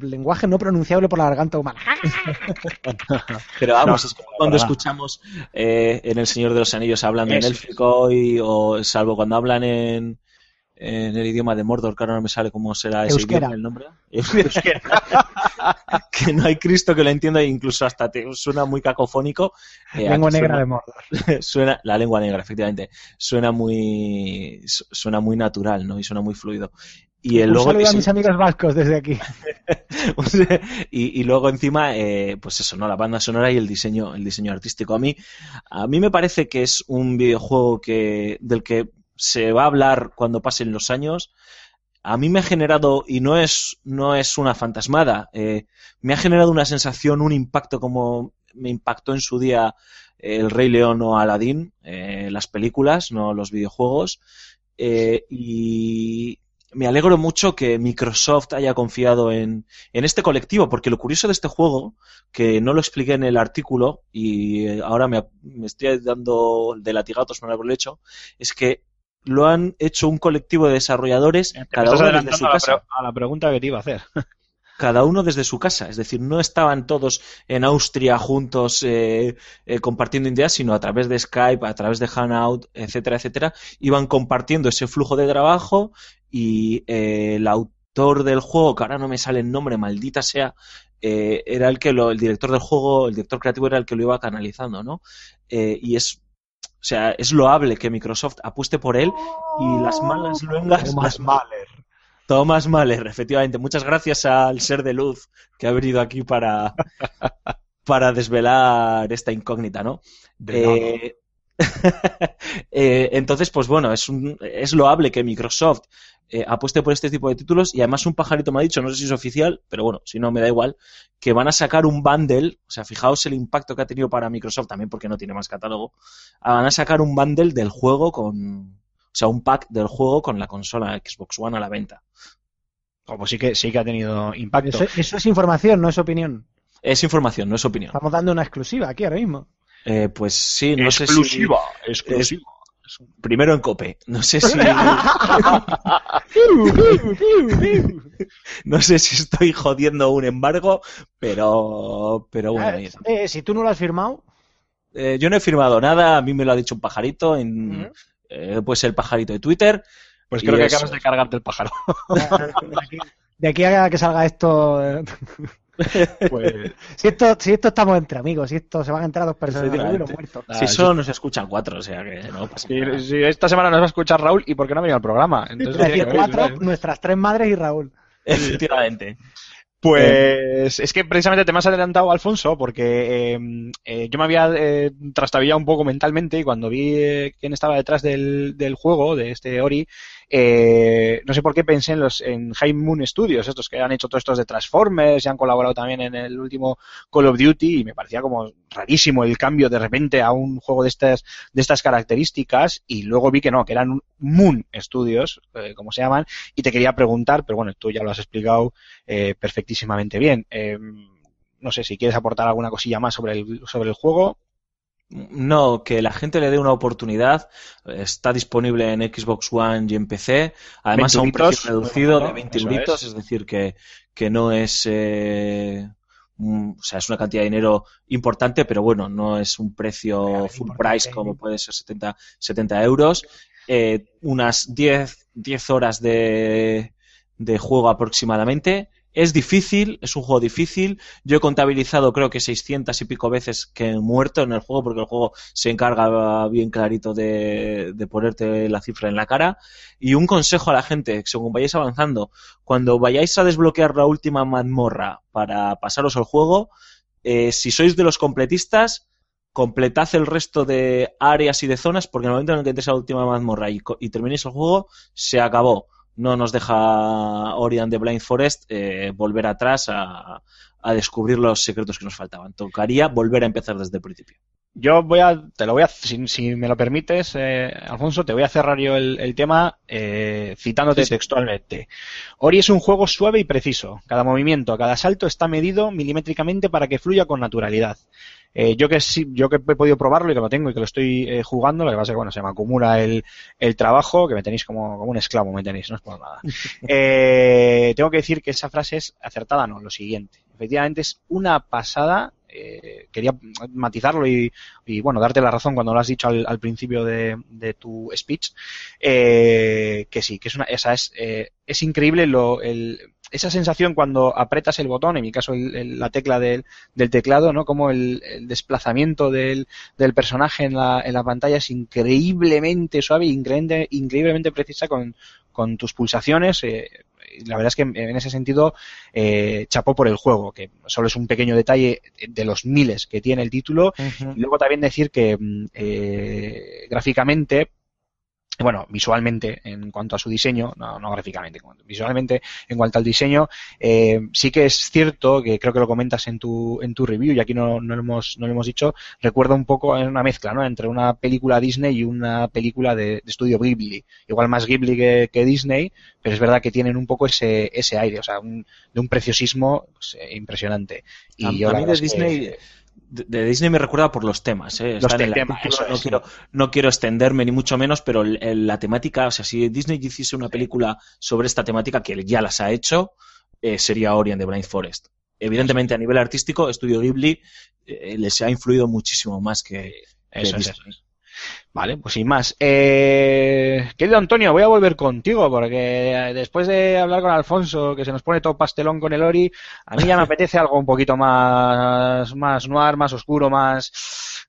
lenguaje no pronunciable por la garganta humana. Pero vamos, No, es como cuando verdad. escuchamos eh, en El Señor de los Anillos hablando Eso en élfico y, o salvo cuando hablan en, en el idioma de Mordor, que ahora no me sale cómo será ese Euskera. idioma, el nombre. que no hay Cristo que lo entienda incluso hasta te suena muy cacofónico. Eh, Lengua negra suena- de Mordor. suena la lengua negra, efectivamente, suena muy su- suena muy natural, ¿no? Y suena muy fluido. Y el Un luego saludo a mis amigos vascos desde aquí. y, y luego encima, eh, pues eso, ¿no? La banda sonora y el diseño, el diseño artístico. A mí, a mí me parece que es un videojuego que, del que se va a hablar cuando pasen los años. A mí me ha generado, y no es, no es una fantasmada, eh, me ha generado una sensación, un impacto como me impactó en su día eh, El Rey León o Aladdin, eh, las películas, no los videojuegos. Y me alegro mucho que Microsoft haya confiado en, en este colectivo, porque lo curioso de este juego, que no lo expliqué en el artículo y ahora me, me estoy dando de latigatos por haberlo hecho, es que lo han hecho un colectivo de desarrolladores, Te cada uno desde su adelantando a la, casa a la pregunta que te iba a hacer. cada uno desde su casa, es decir, no estaban todos en Austria juntos eh, eh, compartiendo ideas, sino a través de Skype, a través de Hangout, etcétera, etcétera, iban compartiendo ese flujo de trabajo y eh, el autor del juego, que ahora no me sale el nombre, maldita sea, eh, era el que lo, el director del juego, el director creativo era el que lo iba canalizando, ¿no? Eh, y es, o sea, es loable que Microsoft apueste por él y las malas luengas, las, Thomas Mahler, efectivamente. Muchas gracias al ser de luz que ha venido aquí para, para desvelar esta incógnita, ¿no? Eh, eh, entonces, pues bueno, es, un- es loable que Microsoft eh, apueste por este tipo de títulos y además un pajarito me ha dicho, no sé si es oficial, pero bueno, si no me da igual, que van a sacar un bundle, o sea, fijaos el impacto que ha tenido para Microsoft también porque no tiene más catálogo, ah, van a sacar un bundle del juego con, o sea, un pack del juego con la consola Xbox One a la venta. Como sí que sí que ha tenido impacto. Eso, eso es información, no es opinión. Es información, no es opinión. Estamos dando una exclusiva aquí ahora mismo. Eh, pues sí, no sé si... exclusiva, exclusiva. Primero en cope. No sé si... no sé si estoy jodiendo un embargo, pero... Pero bueno, Eh, mira. eh, si tú no lo has firmado, Eh, yo no he firmado nada, a mí me lo ha dicho un pajarito, en, eh, ser el pajarito de Twitter. Pues creo que eso. acabas de cargarte el pájaro. de aquí, de aquí a que salga esto. Pues, si esto, si esto estamos entre amigos, si esto se van a enterar dos personas, seguro muerto. Ah, si solo nos escuchan cuatro, o sea que no pasa si, nada. si esta semana nos va a escuchar Raúl, ¿y por qué no ha venido al programa? Entonces, Es decir, cuatro, nuestras tres madres y Raúl. Efectivamente. Pues es que precisamente te me has adelantado, Alfonso, porque eh, eh, yo me había eh, trastabillado un poco mentalmente y cuando vi eh, quién estaba detrás del, del juego, de este Ori, eh, no sé por qué pensé en los en High Moon Studios, estos que han hecho todos estos de Transformers y han colaborado también en el último Call of Duty y me parecía como rarísimo el cambio de repente a un juego de estas de estas características y luego vi que no, que eran Moon Studios, eh, como se llaman, y te quería preguntar, pero bueno, tú ya lo has explicado eh, perfectísimamente bien. Eh, no sé si quieres aportar alguna cosilla más sobre el, sobre el juego. No, que la gente le dé una oportunidad. Está disponible en Xbox One y en PC. Además, a un 20 euritos, precio reducido de bueno, 20 eso euritos. es. Es decir, que, que no es. eh, un- o sea, es una cantidad de dinero importante, pero bueno, no es un precio full price como puede ser 70, 70 euros. Eh, unas 10, 10 horas de, de juego aproximadamente. Es difícil, es un juego difícil. Yo he contabilizado creo que 600 y pico veces que he muerto en el juego porque el juego se encarga bien clarito de, ponerte la cifra en la cara. Y un consejo a la gente, según vayáis avanzando, cuando vayáis a desbloquear la última mazmorra para pasaros el juego, eh, si sois de los completistas, completad el resto de áreas y de zonas porque en el momento en el que entres a la última mazmorra y, y terminéis el juego, se acabó. No nos deja Ori and the Blind Forest eh, volver atrás a, a descubrir los secretos que nos faltaban. Tocaría volver a empezar desde el principio. Yo voy a, te lo voy a, si, si me lo permites, eh, Alfonso, te voy a cerrar yo el, el tema eh, citándote Sí, textualmente. Ori es un juego suave y preciso. Cada movimiento, cada salto está medido milimétricamente para que fluya con naturalidad. Eh, yo que sí, yo que he podido probarlo y que lo tengo y que lo estoy eh, jugando, lo que pasa es que bueno, se me acumula el, el trabajo, que me tenéis como, como un esclavo, me tenéis, no es por nada. Eh, tengo que decir que esa frase es acertada, no, lo siguiente. Efectivamente es una pasada. Eh, quería matizarlo y, y, bueno, darte la razón cuando lo has dicho al, al principio de, de tu speech. eh, que sí, que es una, esa es, eh, es increíble lo, el, esa sensación cuando apretas el botón, en mi caso el- la tecla del, del teclado, ¿no? Como el, el desplazamiento del, del personaje en la, en la pantalla es increíblemente suave, increíble, increíblemente precisa con, con tus pulsaciones. eh, la verdad es que en en ese sentido eh, chapó por el juego, que solo es un pequeño detalle de los miles que tiene el título. Y luego también decir que mm, eh, gráficamente, bueno, visualmente en cuanto a su diseño, no, no gráficamente, visualmente en cuanto al diseño, eh, sí que es cierto que creo que lo comentas en tu, en tu review y aquí no, no, lo hemos, no lo hemos dicho, recuerda un poco una mezcla, ¿no? Entre una película Disney y una película de, de estudio Ghibli. Igual más Ghibli que, que Disney, pero es verdad que tienen un poco ese, ese aire, o sea, un, de un preciosismo pues, eh, impresionante. Y A- yo a la mí verdad de es que- Disney- De, de Disney me recuerda por los temas, ¿eh? Los temas, eso no, quiero, no quiero extenderme ni mucho menos, pero el- el- la temática, o sea, si Disney hiciese una película sobre esta temática, que ya las ha hecho, eh, sería Ori and the Blind Forest. Evidentemente, a nivel artístico, Estudio Ghibli eh, les ha influido muchísimo más que, Eso es, eso es. Vale, pues sin más. Eh, querido Antonio, voy a volver contigo porque después de hablar con Alfonso, que se nos pone todo pastelón con el Ori, a mí ya me apetece algo un poquito más, más noir, más oscuro, más,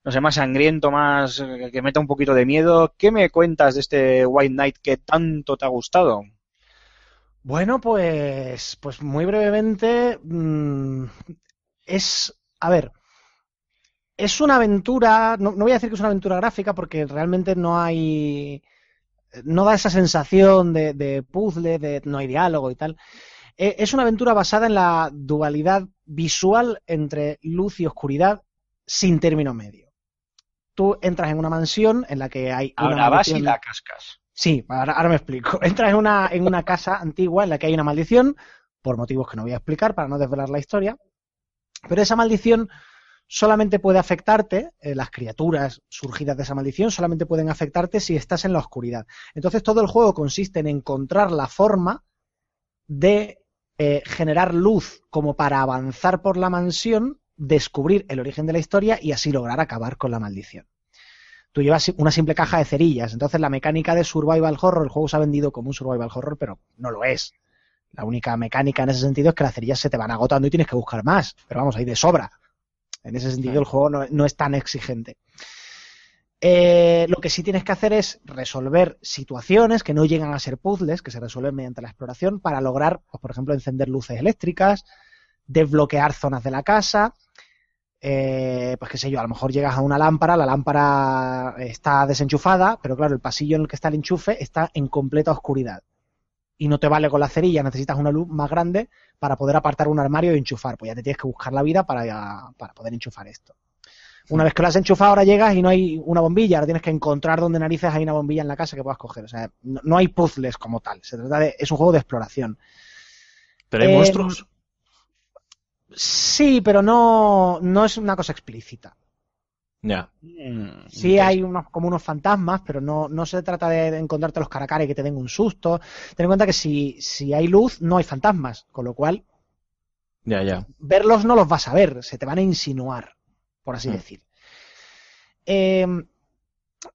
no sé, más sangriento, más, que meta un poquito de miedo. ¿Qué me cuentas de este White Knight que tanto te ha gustado? Bueno, pues, pues muy brevemente, mm, es, a ver, es una aventura, no, no voy a decir que es una aventura gráfica porque realmente no hay, no da esa sensación de, de puzzle, de no hay diálogo y tal. Eh, es una aventura basada en la dualidad visual entre luz y oscuridad sin término medio. Tú entras en una mansión en la que hay una Ahora vas y la cascas. Sí, ahora, ahora me explico. Entras en una, en una casa antigua en la que hay una maldición, por motivos que no voy a explicar para no desvelar la historia, pero esa maldición solamente puede afectarte, eh, las criaturas surgidas de esa maldición solamente pueden afectarte si estás en la oscuridad. Entonces todo el juego consiste en encontrar la forma de eh, generar luz como para avanzar por la mansión, descubrir el origen de la historia y así lograr acabar con la maldición tú llevas una simple caja de cerillas. Entonces la mecánica de survival horror, el juego se ha vendido como un survival horror, pero no lo es. La única mecánica en ese sentido es que las cerillas se te van agotando y tienes que buscar más. Pero vamos, hay de sobra. En ese sentido el juego no, no es tan exigente. Eh, lo que sí tienes que hacer es resolver situaciones que no llegan a ser puzzles, que se resuelven mediante la exploración, para lograr, pues, por ejemplo, encender luces eléctricas, desbloquear zonas de la casa, eh, pues qué sé yo, a lo mejor llegas a una lámpara, la lámpara está desenchufada, pero claro, el pasillo en el que está el enchufe está en completa oscuridad. Y no te vale con la cerilla, necesitas una luz más grande para poder apartar un armario y enchufar. Pues ya te tienes que buscar la vida para, para poder enchufar esto. Una vez que lo has enchufado, ahora llegas y no hay una bombilla, ahora tienes que encontrar donde narices hay una bombilla en la casa que puedas coger. O sea, no, no hay puzzles como tal. Se trata de, es un juego de exploración. Pero hay Eh, monstruos. Sí, pero no, no es una cosa explícita. Ya. Mm, Sí hay unos, como unos fantasmas, pero no, no se trata de, encontrarte los caracares y que te den un susto. Ten en cuenta que si, si hay luz, no hay fantasmas, con lo cual Ya, ya. verlos no los vas a ver, se te van a insinuar, por así Mm. decir. Eh,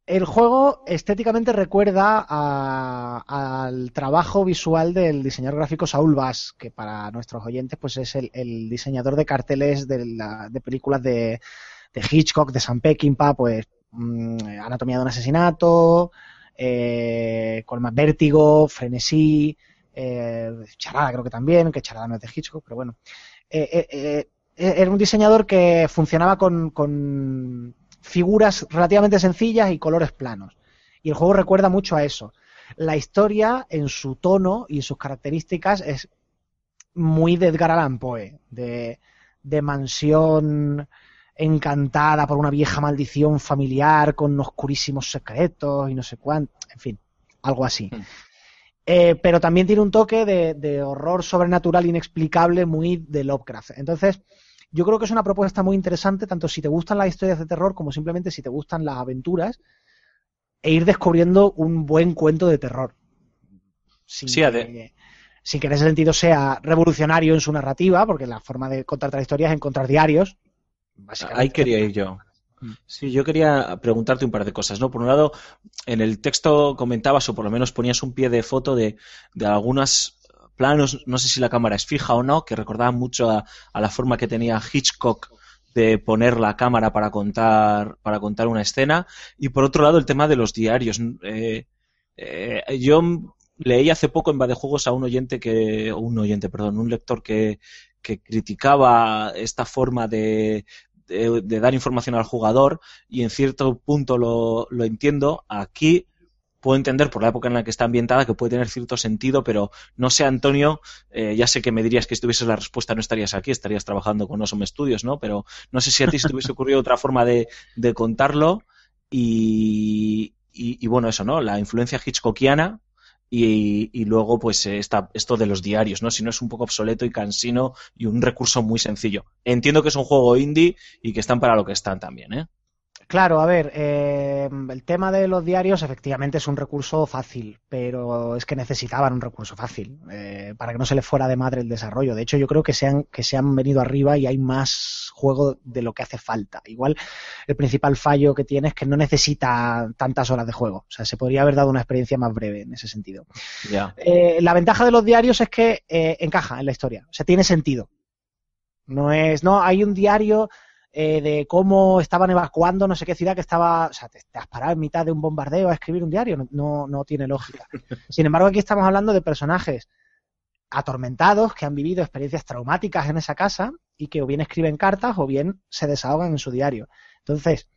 el juego estéticamente recuerda a- al trabajo visual del diseñador gráfico Saul Bass, que para nuestros oyentes pues es el, el diseñador de carteles de, la- de películas de, de Hitchcock, de Sam Peckinpah, pues mm, Anatomía de un asesinato, eh, con más Vértigo, Frenesí, eh, Charada creo que también, que Charada no es de Hitchcock, pero bueno. Eh, eh, era un diseñador que funcionaba con, con figuras relativamente sencillas y colores planos. Y el juego recuerda mucho a eso. La historia, en su tono y sus características, es muy de Edgar Allan Poe, de, de mansión encantada por una vieja maldición familiar con oscurísimos secretos y no sé cuánto, en fin, algo así. Mm. Eh, pero también tiene un toque de, de horror sobrenatural inexplicable muy de Lovecraft. Entonces, yo creo que es una propuesta muy interesante, tanto si te gustan las historias de terror como simplemente si te gustan las aventuras, e ir descubriendo un buen cuento de terror. Sin, Sí, que, sin que en ese sentido sea revolucionario en su narrativa, porque la forma de contar la historia es encontrar diarios. Ahí quería ir yo. Sí, yo quería preguntarte un par de cosas, ¿no? Por un lado, en el texto comentabas, o por lo menos ponías un pie de foto de, de algunos planos, no sé si la cámara es fija o no, que recordaban mucho a, a la forma que tenía Hitchcock de poner la cámara para contar, para contar una escena. Y por otro lado, el tema de los diarios. Eh, eh, yo leí hace poco en Juegos a un oyente que, un oyente, perdón, un lector que, que criticaba esta forma de, de, de dar información al jugador y en cierto punto lo, lo entiendo. Aquí puedo entender por la época en la que está ambientada que puede tener cierto sentido, pero no sé, Antonio, eh, ya sé que me dirías que si tuvieses la respuesta no estarías aquí, estarías trabajando con Awesome Studios, ¿no? Pero no sé si a ti se te hubiese ocurrido otra forma de, de contarlo y, y, y bueno, eso, ¿no? La influencia hitchcockiana y, y luego pues eh, está esto de los diarios, ¿no? Si no es un poco obsoleto y cansino y un recurso muy sencillo. Entiendo que es un juego indie y que están para lo que están también, ¿eh? Claro, a ver, eh, el tema de los diarios efectivamente es un recurso fácil, pero es que necesitaban un recurso fácil eh, para que no se les fuera de madre el desarrollo. De hecho, yo creo que se, han, que se han venido arriba y hay más juego de lo que hace falta. Igual el principal fallo que tiene es que no necesita tantas horas de juego. O sea, se podría haber dado una experiencia más breve en ese sentido. Eh, la ventaja de los diarios es que eh, encaja en la historia, o sea, tiene sentido. No es, no, hay un diario eh, de cómo estaban evacuando no sé qué ciudad que estaba, o sea, te, te has parado en mitad de un bombardeo a escribir un diario, no, no, no tiene lógica. Sin embargo, aquí estamos hablando de personajes atormentados que han vivido experiencias traumáticas en esa casa y que o bien escriben cartas o bien se desahogan en su diario. Entonces,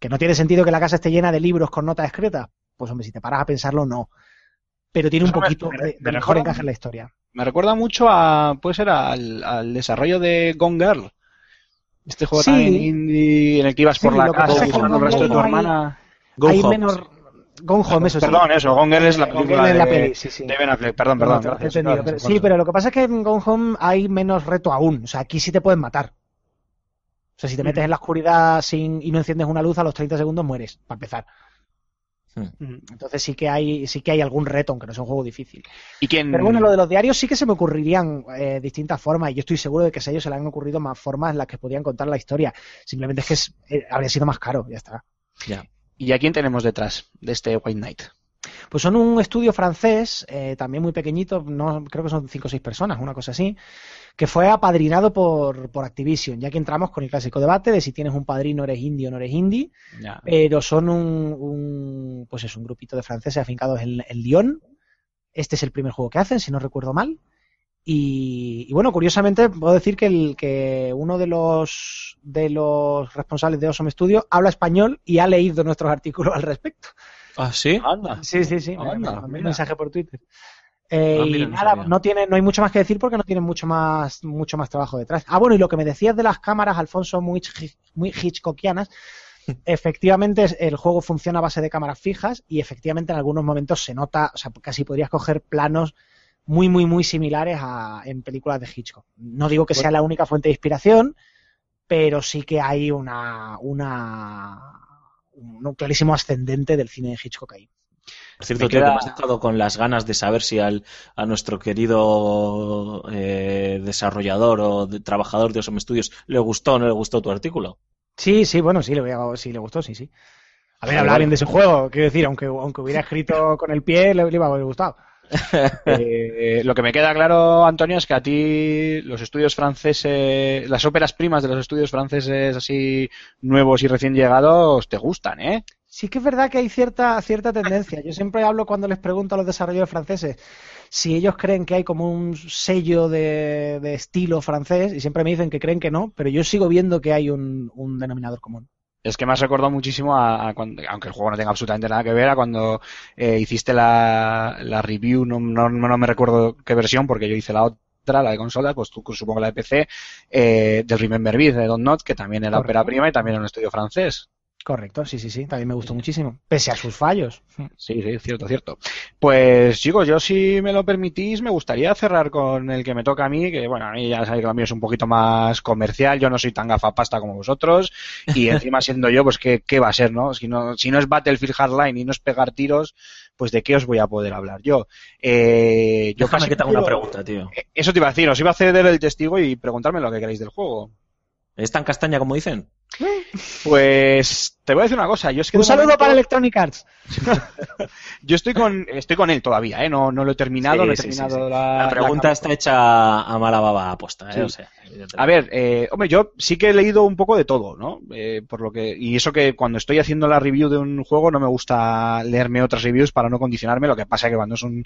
que no tiene sentido que la casa esté llena de libros con notas escritas, pues hombre, si te paras a pensarlo, no. Pero tiene un poquito me- de, de me mejor encaje en la historia. Me recuerda mucho a, puede ser, al, al desarrollo de Gone Girl. Este juego Sí. también indie en el que ibas por Sí, la lo que casa que buscando el resto de tu no hermana. Go hay Home. menos. Gone Home, eso sí. Perdón, eso, Gone Girl es la película de, la peli, sí, sí. de Ben Affleck. Perdón, No, perdón. he gracias, pero- sí, por pero lo que pasa es que en Gone Home hay menos reto aún. O sea, aquí sí te pueden matar. O sea, si te metes en la oscuridad sin, y no enciendes una luz, a los 30 segundos mueres, para empezar. Mm. Entonces sí que hay, sí que hay algún reto, aunque no sea un juego difícil. ¿Y quién? Pero bueno, lo de los diarios sí que se me ocurrirían eh, distintas formas, y yo estoy seguro de que a ellos se le han ocurrido más formas en las que podían contar la historia. Simplemente es que es- eh, habría sido más caro, ya está. Ya. ¿Y a quién tenemos detrás de este White Knight? Pues son un estudio francés, eh, también muy pequeñito, no, creo que son cinco o seis personas, una cosa así, que fue apadrinado por, por Activision. Ya que entramos con el clásico debate de si tienes un padrino eres indie o no eres indie, Ya. pero son un, un pues es un grupito de franceses afincados en, en Lyon. Este es el primer juego que hacen, si no recuerdo mal. Y, y bueno, curiosamente puedo decir que, el, que uno de los de los responsables de Awesome Studio habla español y ha leído nuestros artículos al respecto. Ah, sí. Anda. Sí, sí, sí. Anda, me mensaje por Twitter. Eh, Ah, mira, y no nada, no tiene, no hay mucho más que decir porque no tienen mucho más, mucho más trabajo detrás. Ah, bueno, y lo que me decías de las cámaras, Alfonso, muy, muy hitchcockianas, efectivamente el juego funciona a base de cámaras fijas y efectivamente en algunos momentos se nota, o sea, casi podrías coger planos muy, muy, muy similares a, en películas de Hitchcock. No digo que sea la única fuente de inspiración, pero sí que hay una, una, un clarísimo ascendente del cine de Hitchcock ahí. Por cierto, queda- que me has dejado con las ganas de saber si al, a nuestro querido eh, desarrollador o de- trabajador de Awesome Studios le gustó o no le gustó tu artículo. Sí, sí, bueno, sí, le, voy a- sí, le gustó, sí, sí. A ver, vale. bien de ese juego, quiero decir, aunque, aunque hubiera escrito con el pie, le, le iba a haber gustado. Eh, lo que me queda claro, Antonio, es que a ti los estudios franceses, las óperas primas de los estudios franceses así nuevos y recién llegados te gustan, ¿eh? Sí que es verdad que hay cierta, cierta tendencia. Yo siempre hablo cuando les pregunto a los desarrolladores franceses si ellos creen que hay como un sello de, de estilo francés y siempre me dicen que creen que no, pero yo sigo viendo que hay un, un denominador común. Es que me has recordado muchísimo a, a cuando, aunque el juego no tenga absolutamente nada que ver, a cuando eh, hiciste la, la review, no, no, no me recuerdo qué versión, porque yo hice la, ot- otra, la de consolas, pues tú supongo la de PC, eh, del Remember Beat de Don Not, que también era ópera prima y también era un estudio francés. Correcto, sí, sí, sí. También me gustó muchísimo. Pese a sus fallos. Sí, sí, cierto, cierto. Pues chicos, yo si me lo permitís, me gustaría cerrar con el que me toca a mí, que bueno, a mí ya sabéis que lo mío es un poquito más comercial, yo no soy tan gafapasta como vosotros, y encima siendo yo, pues ¿qué, qué va a ser, no? Si no, si no es Battlefield Hardline y no es pegar tiros, pues ¿de qué os voy a poder hablar yo? Eh, yo Déjame casi que te haga una pregunta, tío. Eh, Eso te iba a decir, os iba a ceder el testigo y preguntarme lo que queráis del juego. ¿Es tan castaña como dicen? Pues te voy a decir una cosa, yo es que Un saludo momento- para Electronic Arts. yo estoy con estoy con él todavía, ¿eh? No, no lo he terminado, Sí, no he sí, terminado sí, sí. la, La pregunta la- está hecha a mala baba aposta, ¿eh? Sí. O sea, evidentemente. A ver, eh, hombre, yo sí que he leído un poco de todo, ¿no? Eh, por lo que y eso que cuando estoy haciendo la review de un juego no me gusta leerme otras reviews para no condicionarme. Lo que pasa que cuando es un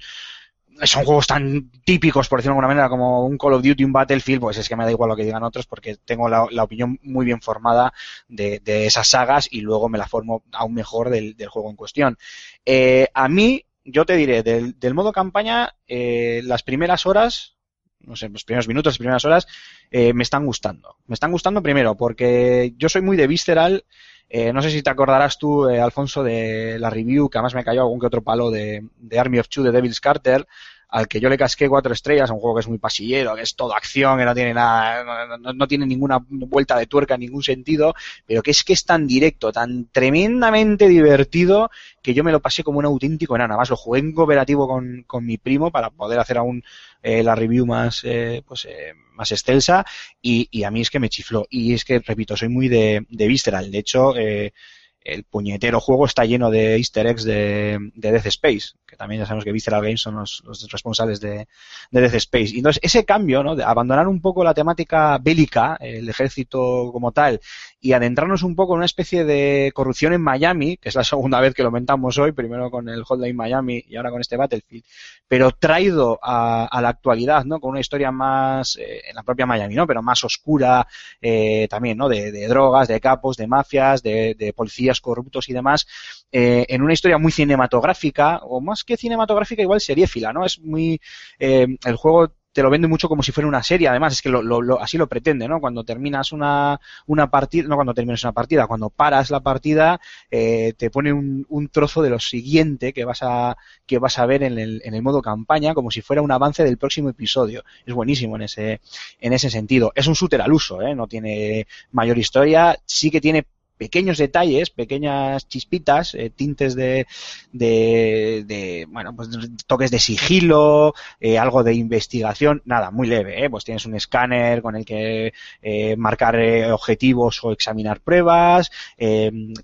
son juegos tan típicos, por decirlo de alguna manera, como un Call of Duty, un Battlefield, pues es que me da igual lo que digan otros porque tengo la, opinión muy bien formada de, de esas sagas y luego me la formo aún mejor del, del juego en cuestión. Eh, a mí, yo te diré, del, del modo campaña, eh, las primeras horas, no sé, los primeros minutos, las primeras horas, eh, me están gustando. Me están gustando primero porque yo soy muy de Visceral. Eh, no sé si te acordarás tú, eh, Alfonso, de la review, que además me cayó algún que otro palo de, de Army of Two de Devil's Carter, al que yo le casqué cuatro estrellas, un juego que es muy pasillero, que es todo acción, que no tiene nada, no, no- tiene ninguna vuelta de tuerca en ningún sentido, pero que es que es tan directo, tan tremendamente divertido, que yo me lo pasé como un auténtico enano. Además, lo jugué en cooperativo con, con mi primo para poder hacer aún eh, la review más, eh, pues, eh, más excelsa y, y a mí es que me chifló. Y es que, repito, soy muy de, de Visceral. De hecho, eh, el puñetero juego está lleno de easter eggs de, de Death Space, que también ya sabemos que Visceral Games son los, los responsables de, de Death Space. Y entonces, ese cambio, ¿no? De abandonar un poco la temática bélica, el ejército como tal, y adentrarnos un poco en una especie de corrupción en Miami, que es la segunda vez que lo comentamos hoy, primero con el Hotline Miami y ahora con este Battlefield, pero traído a, a la actualidad, ¿no? Con una historia más, eh, en la propia Miami, ¿no? Pero más oscura, eh, también, ¿no? De, de drogas, de capos, de mafias, de, de policías corruptos y demás, eh, en una historia muy cinematográfica, o más que cinematográfica, igual seriéfila, ¿no? Es muy, eh, el juego te lo vende mucho como si fuera una serie, además es que lo, lo- lo- así lo pretende, ¿no? Cuando terminas una, una partida, no cuando terminas una partida, cuando paras la partida, eh, te pone un, un trozo de lo siguiente que vas a, que vas a ver en el, en el modo campaña, como si fuera un avance del próximo episodio. Es buenísimo en ese, en ese sentido. Es un shooter al uso, ¿eh? No tiene mayor historia, sí que tiene pequeños detalles, pequeñas chispitas, eh, tintes de, de, de, bueno, pues toques de sigilo, eh, algo de investigación, nada, muy leve, ¿eh? Pues tienes un escáner con el que eh, marcar eh, objetivos o examinar pruebas,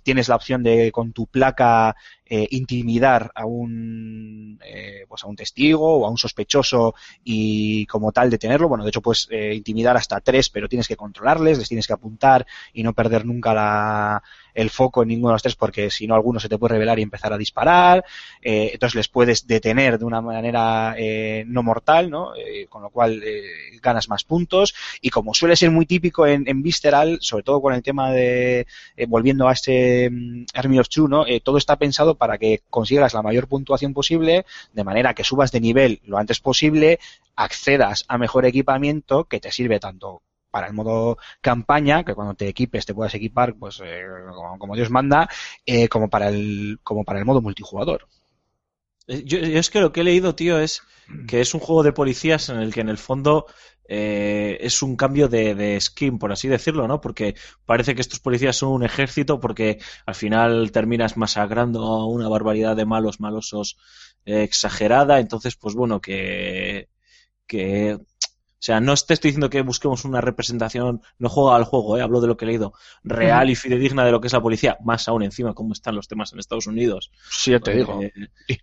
tienes la opción de con tu placa eh, intimidar a un eh, pues a un testigo o a un sospechoso y como tal detenerlo. Bueno, de hecho puedes eh, intimidar hasta tres, pero tienes que controlarles, les tienes que apuntar y no perder nunca la, el foco en ninguno de los tres porque si no alguno se te puede revelar y empezar a disparar. Eh, entonces les puedes detener de una manera eh, no mortal, ¿no? Eh, con lo cual eh, ganas más puntos y como suele ser muy típico en, en Visceral, sobre todo con el tema de volviendo a este mm, Army of Two, ¿no? Todo está pensado para que consigas la mayor puntuación posible, de manera que subas de nivel lo antes posible, accedas a mejor equipamiento que te sirve tanto para el modo campaña, que cuando te equipes te puedas equipar pues eh, como, como Dios manda, eh, como para el como para el modo multijugador. Eh, Yo, yo es que lo que he leído, tío, es que es un juego de policías en el que en el fondo eh, es un cambio de, de skin, por así decirlo, ¿no? Porque parece que estos policías son un ejército porque al final terminas masacrando a una barbaridad de malos malosos eh, exagerada. Entonces, pues bueno, que, que o sea, no te estoy diciendo que busquemos una representación, no juego al juego, ¿eh? hablo de lo que he leído, real y fidedigna de lo que es la policía, más aún encima cómo están los temas en Estados Unidos Sí, ya te digo. eh,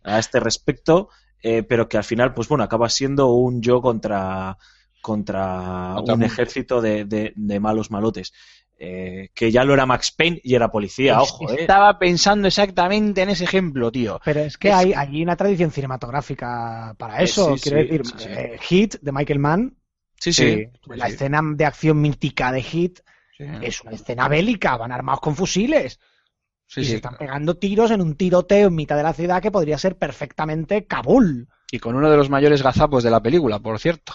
a este respecto, eh, pero que al final, pues bueno, acaba siendo un yo contra, contra un ejército de, de- de malos malotes. Eh, que ya lo era Max Payne y era policía, ojo, eh. Estaba pensando exactamente en ese ejemplo, tío. Pero es que Es- hay, hay una tradición cinematográfica para Eh, eso. sí, Quiero sí, decir, sí, sí. eh, Hit de Michael Mann, Sí, sí. la escena de acción mítica de Hit Sí, es una escena bélica, van armados con fusiles sí, y se están pegando tiros en un tiroteo en mitad de la ciudad que podría ser perfectamente Kabul. Y con uno de los mayores gazapos de la película, por cierto.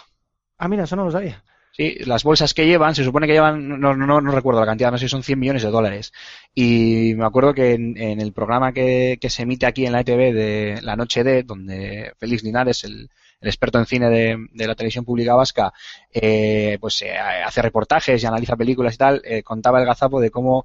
Ah, mira, eso no lo sabía. Sí, las bolsas que llevan, se supone que llevan, no, no, no recuerdo la cantidad, no sé si son 100 millones de dólares. Y me acuerdo que en, en el programa que, que se emite aquí en la ETV de La Noche de, donde Félix Linares, el, el experto en cine de, de la televisión pública vasca, eh, pues eh, hace reportajes y analiza películas y tal, eh, contaba el gazapo de cómo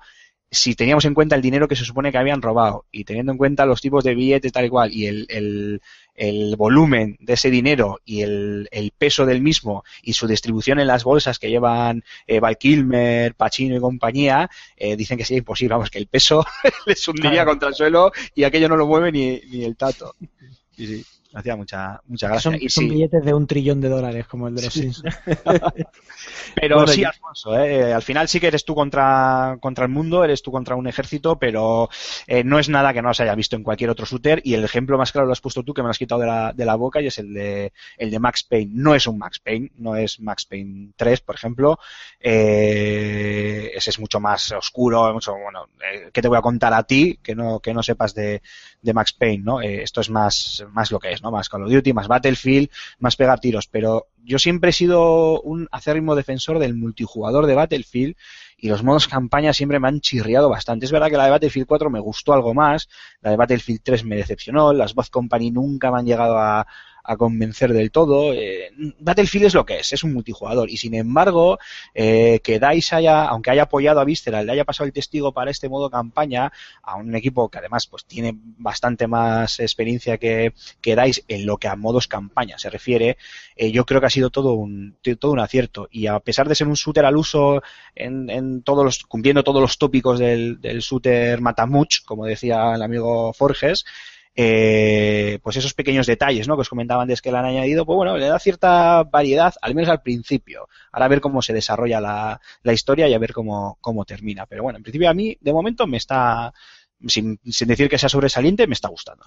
si teníamos en cuenta el dinero que se supone que habían robado y teniendo en cuenta los tipos de billetes tal y cual y el, el, el volumen de ese dinero y el, el, peso del mismo y su distribución en las bolsas que llevan eh, Val Kilmer, Pacino y compañía, eh, dicen que sería imposible, vamos, que el peso les hundiría Claro. contra el suelo y aquello no lo mueve ni, ni el tato. Y sí, me hacía mucha, mucha gracia. Son, y son sí, billetes de un trillón de dólares, como el de los Simpsons. Pero Bueno, sí, Alfonso, ¿eh? al final sí que eres tú contra, contra el mundo, eres tú contra un ejército, pero eh, no es nada que no se haya visto en cualquier otro shooter y el ejemplo más claro lo has puesto tú, que me lo has quitado de la, de la boca, y es el de, el de Max Payne. No es un Max Payne, no es Max Payne 3, por ejemplo. Eh, ese es mucho más oscuro, mucho, bueno, eh, ¿qué te voy a contar a ti que no, que no sepas de, de Max Payne, ¿no? Eh, esto es más, más lo que es, ¿no? Más Call of Duty, más Battlefield, más pegar tiros, pero yo siempre he sido un acérrimo defensor del multijugador de Battlefield y los modos campaña siempre me han chirriado bastante. Es verdad que la de Battlefield 4 me gustó algo más, la de Battlefield 3 me decepcionó, las Bad Company nunca me han llegado a, a convencer del todo. Eh, Battlefield es lo que es, es un multijugador y sin embargo eh, que DICE haya, aunque haya apoyado a Visceral, le haya pasado el testigo para este modo campaña a un equipo que además pues tiene bastante más experiencia que, que DICE en lo que a modos campaña se refiere, eh, yo creo que ha sido todo un, todo un acierto. Y a pesar de ser un shooter al uso, en, en todos los, cumpliendo todos los tópicos del, del shooter matamuch, como decía el amigo Forges, eh, pues esos pequeños detalles ¿no? que os comentaba antes que le han añadido, pues bueno, le da cierta variedad, al menos al principio. Ahora a ver cómo se desarrolla la, la historia y a ver cómo, cómo termina. Pero bueno, en principio a mí, de momento, me está, sin, sin decir que sea sobresaliente, me está gustando.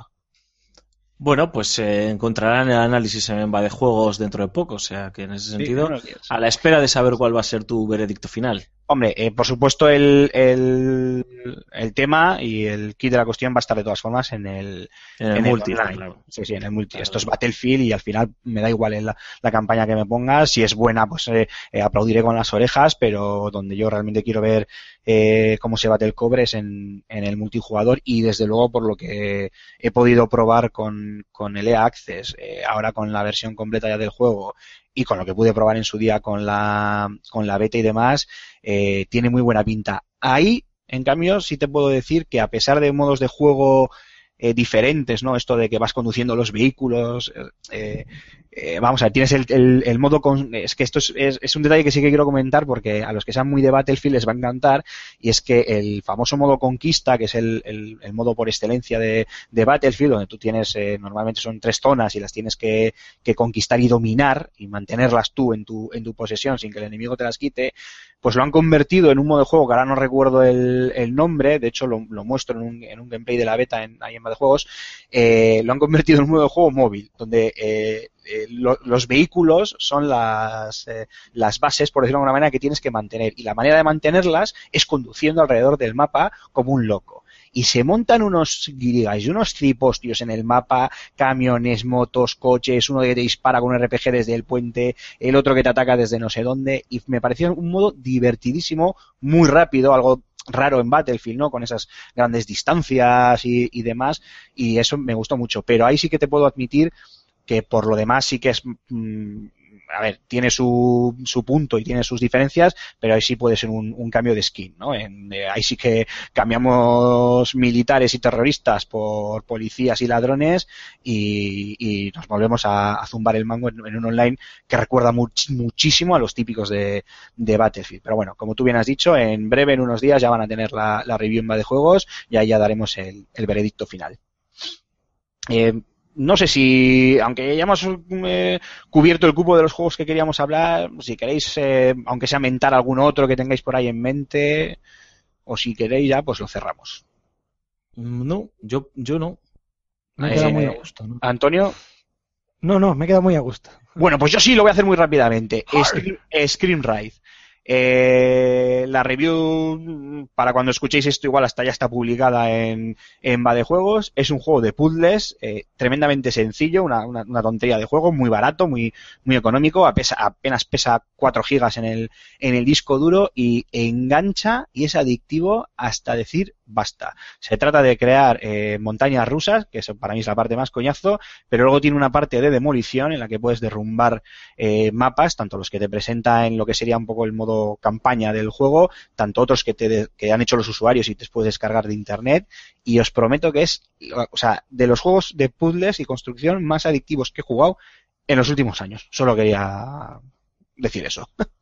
Bueno, pues eh, encontrarán el análisis en Va de Juegos dentro de poco, o sea que en ese sentido, a la espera de saber cuál va a ser tu veredicto final. Hombre, eh, por supuesto el, el, el tema y el kit de la cuestión va a estar de todas formas en el, En el en multi, claro. Sí, sí, en el multi. Claro. Esto es Battlefield y al final me da igual en la, la campaña que me pongas. Si es buena, pues eh, eh, aplaudiré con las orejas, pero donde yo realmente quiero ver eh, cómo se bate el cobre es en, en el multijugador y desde luego por lo que he podido probar con, con el EA Access, eh, ahora con la versión completa ya del juego y con lo que pude probar en su día con la, con la beta y demás, eh, tiene muy buena pinta. Ahí, en cambio, sí te puedo decir que a pesar de modos de juego eh, diferentes, ¿no? Esto de que vas conduciendo los vehículos, eh, eh, vamos a ver, tienes el, modo con, es que esto es, un detalle que sí que quiero comentar porque a los que sean muy de Battlefield les va a encantar y es que el famoso modo conquista, que es el, modo por excelencia de, Battlefield, donde tú tienes, eh, normalmente son tres zonas y las tienes que, conquistar y dominar y mantenerlas tú en tu, en tu posesión sin que el enemigo te las quite, pues lo han convertido en un modo de juego que ahora no recuerdo el, nombre, de hecho lo, muestro en un, en un, gameplay de la beta en, ahí en de juegos, eh, lo han convertido en un modo de juego móvil, donde eh, lo, los vehículos son las, eh, las bases, por decirlo de alguna manera, que tienes que mantener. Y la manera de mantenerlas es conduciendo alrededor del mapa como un loco. Y se montan unos y unos tripostios en el mapa, camiones, motos, coches, uno que te dispara con un RPG desde el puente, el otro que te ataca desde no sé dónde. Y me pareció un modo divertidísimo, muy rápido, algo raro en Battlefield, ¿no? Con esas grandes distancias y, y demás. Y eso me gustó mucho. Pero ahí sí que te puedo admitir que por lo demás sí que es mmm, a ver, tiene su, su punto y tiene sus diferencias, pero ahí sí puede ser un, un cambio de skin, ¿no? En, eh, ahí sí que cambiamos militares y terroristas por policías y ladrones y, y nos volvemos a, a, zumbar el mango en, un online que recuerda much, muchísimo a los típicos de, de, Battlefield. Pero bueno, como tú bien has dicho, en breve, en unos días, ya van a tener la, la review en de juegos y ahí ya daremos el, el veredicto final. Eh, no sé si, aunque ya hemos eh, cubierto el cupo de los juegos que queríamos hablar, si queréis, eh, aunque sea mentar algún otro que tengáis por ahí en mente, o si queréis ya, pues lo cerramos. No, yo, yo no. Me he quedado muy a gusto. ¿no? Antonio. No, no, me he quedado muy a gusto. Bueno, pues yo sí lo voy a hacer muy rápidamente. Scream, Scream Ride. Eh, la review, para cuando escuchéis esto, igual hasta ya está publicada en, en Juegos. Es un juego de puzzles eh, tremendamente sencillo, una, una, una, tontería de juego, muy barato, muy, muy económico, apenas pesa 4 gigas en el, en el disco duro y engancha y es adictivo hasta decir basta. Se trata de crear eh, montañas rusas, que eso para mí es la parte más coñazo, pero luego tiene una parte de demolición en la que puedes derrumbar eh, mapas, tanto los que te presenta en lo que sería un poco el modo campaña del juego, tanto otros que, te, que han hecho los usuarios y te puedes descargar de internet, y os prometo que es, o sea, de los juegos de puzzles y construcción más adictivos que he jugado en los últimos años. Solo quería decir eso.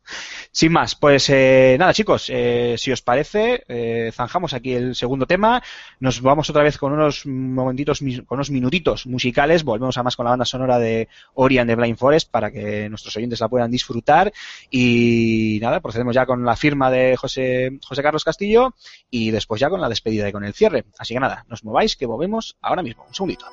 Sin más, pues eh, nada chicos, eh, si os parece, eh, zanjamos aquí el segundo tema, nos vamos otra vez con unos momentitos, con unos minutitos musicales, volvemos además con la banda sonora de Ori and the Blind Forest para que nuestros oyentes la puedan disfrutar y nada, procedemos ya con la firma de José, José Carlos Castillo y después ya con la despedida y con el cierre. Así que nada, nos mováis que volvemos ahora mismo, un segundito.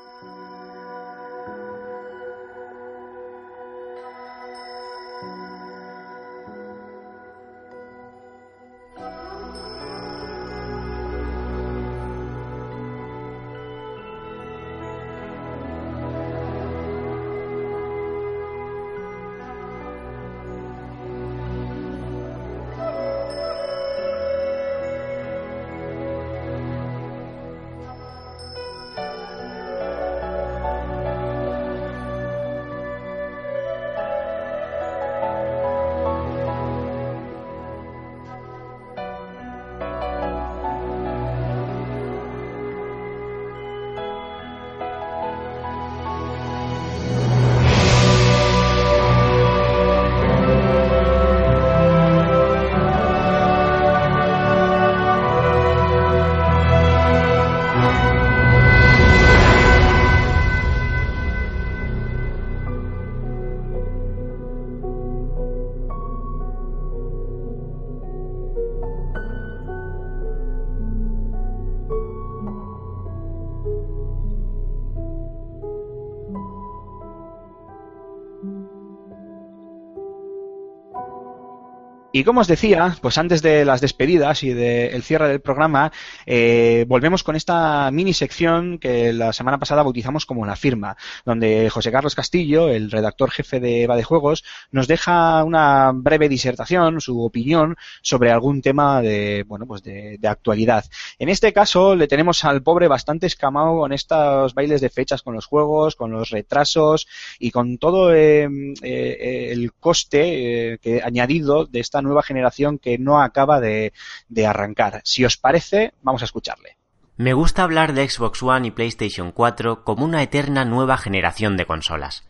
Y como os decía, pues antes de las despedidas y del cierre del programa, eh, volvemos con esta mini sección que la semana pasada bautizamos como la firma, donde José Carlos Castillo, el redactor jefe de Eva de Juegos, nos deja una breve disertación, su opinión sobre algún tema de, bueno, pues de, actualidad. En este caso, le tenemos al pobre bastante escamado con estos bailes de fechas con los juegos, con los retrasos y con todo eh, eh, el coste que añadido de esta nueva nueva generación que no acaba de, de arrancar. Si os parece, vamos a escucharle. Me gusta hablar de Xbox One y PlayStation 4 como una eterna nueva generación de consolas.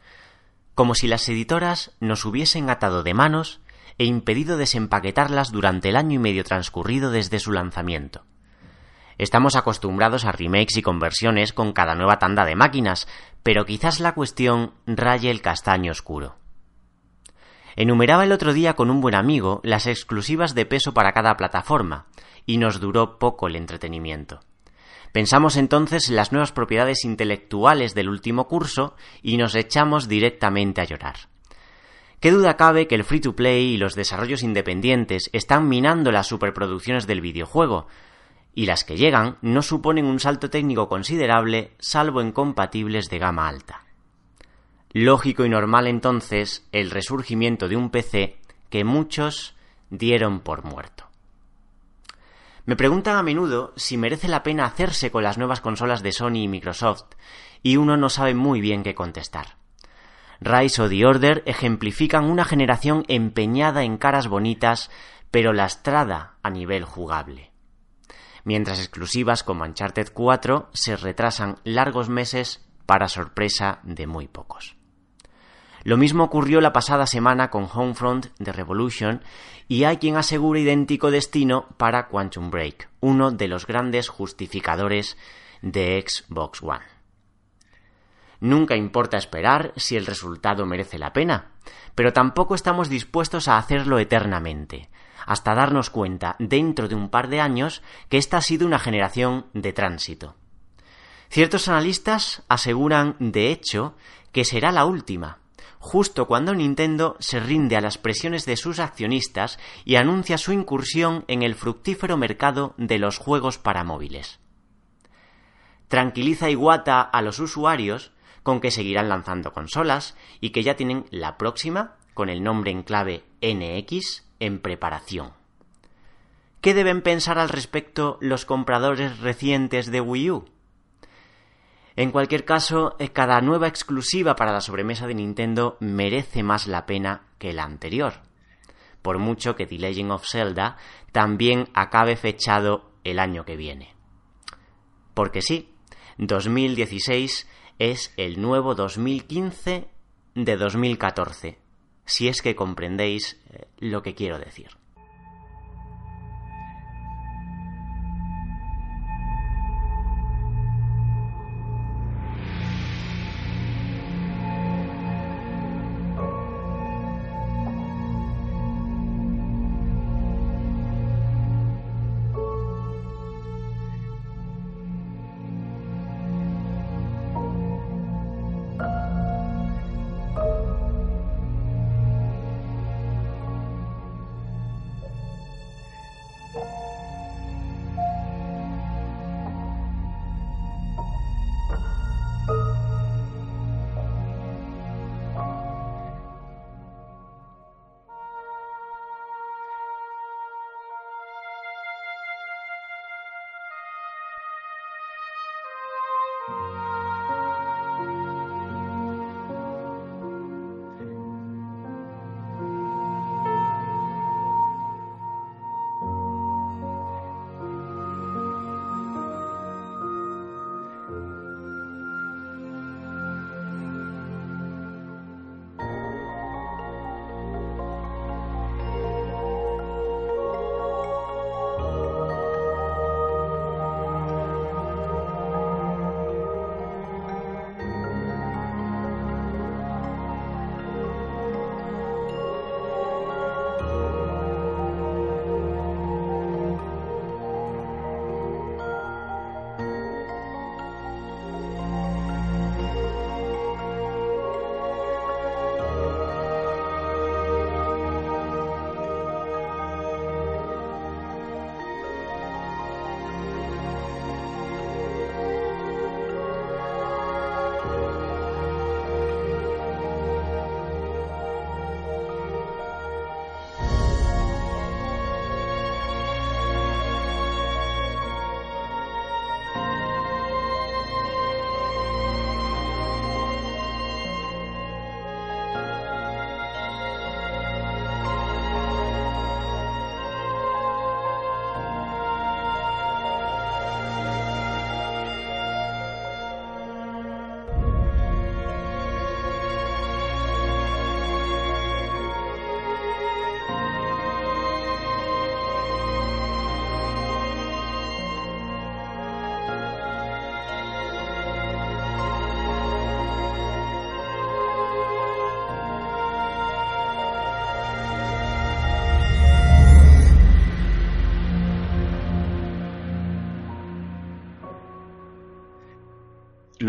Como si las editoras nos hubiesen atado de manos e impedido desempaquetarlas durante el año y medio transcurrido desde su lanzamiento. Estamos acostumbrados a remakes y conversiones con cada nueva tanda de máquinas, pero quizás la cuestión raye el castaño oscuro. Enumeraba el otro día con un buen amigo las exclusivas de peso para cada plataforma, y nos duró poco el entretenimiento. Pensamos entonces en las nuevas propiedades intelectuales del último curso y nos echamos directamente a llorar. ¿Qué duda cabe que el free to play y los desarrollos independientes están minando las superproducciones del videojuego, y las que llegan no suponen un salto técnico considerable salvo en compatibles de gama alta. Lógico y normal entonces el resurgimiento de un PC que muchos dieron por muerto. Me preguntan a menudo si merece la pena hacerse con las nuevas consolas de Sony y Microsoft, y uno no sabe muy bien qué contestar. Rise o The Order ejemplifican una generación empeñada en caras bonitas, pero lastrada a nivel jugable. Mientras exclusivas como Uncharted 4 se retrasan largos meses para sorpresa de muy pocos. Lo mismo ocurrió la pasada semana con Homefront de Revolution y hay quien asegura idéntico destino para Quantum Break, uno de los grandes justificadores de Xbox One. Nunca importa esperar si el resultado merece la pena, pero tampoco estamos dispuestos a hacerlo eternamente, hasta darnos cuenta dentro de un par de años que esta ha sido una generación de tránsito. Ciertos analistas aseguran, de hecho, que será la última, justo cuando Nintendo se rinde a las presiones de sus accionistas y anuncia su incursión en el fructífero mercado de los juegos para móviles. Tranquiliza Iwata a los usuarios con que seguirán lanzando consolas y que ya tienen la próxima, con el nombre en clave NX, en preparación. ¿Qué deben pensar al respecto los compradores recientes de Wii U? En cualquier caso, eh, cada nueva exclusiva para la sobremesa de Nintendo merece más la pena que la anterior. Por mucho que The Legend of Zelda también acabe fechado el año que viene. Porque sí, 2016 es el nuevo 2015 de 2014, si es que comprendéis eh, lo que quiero decir.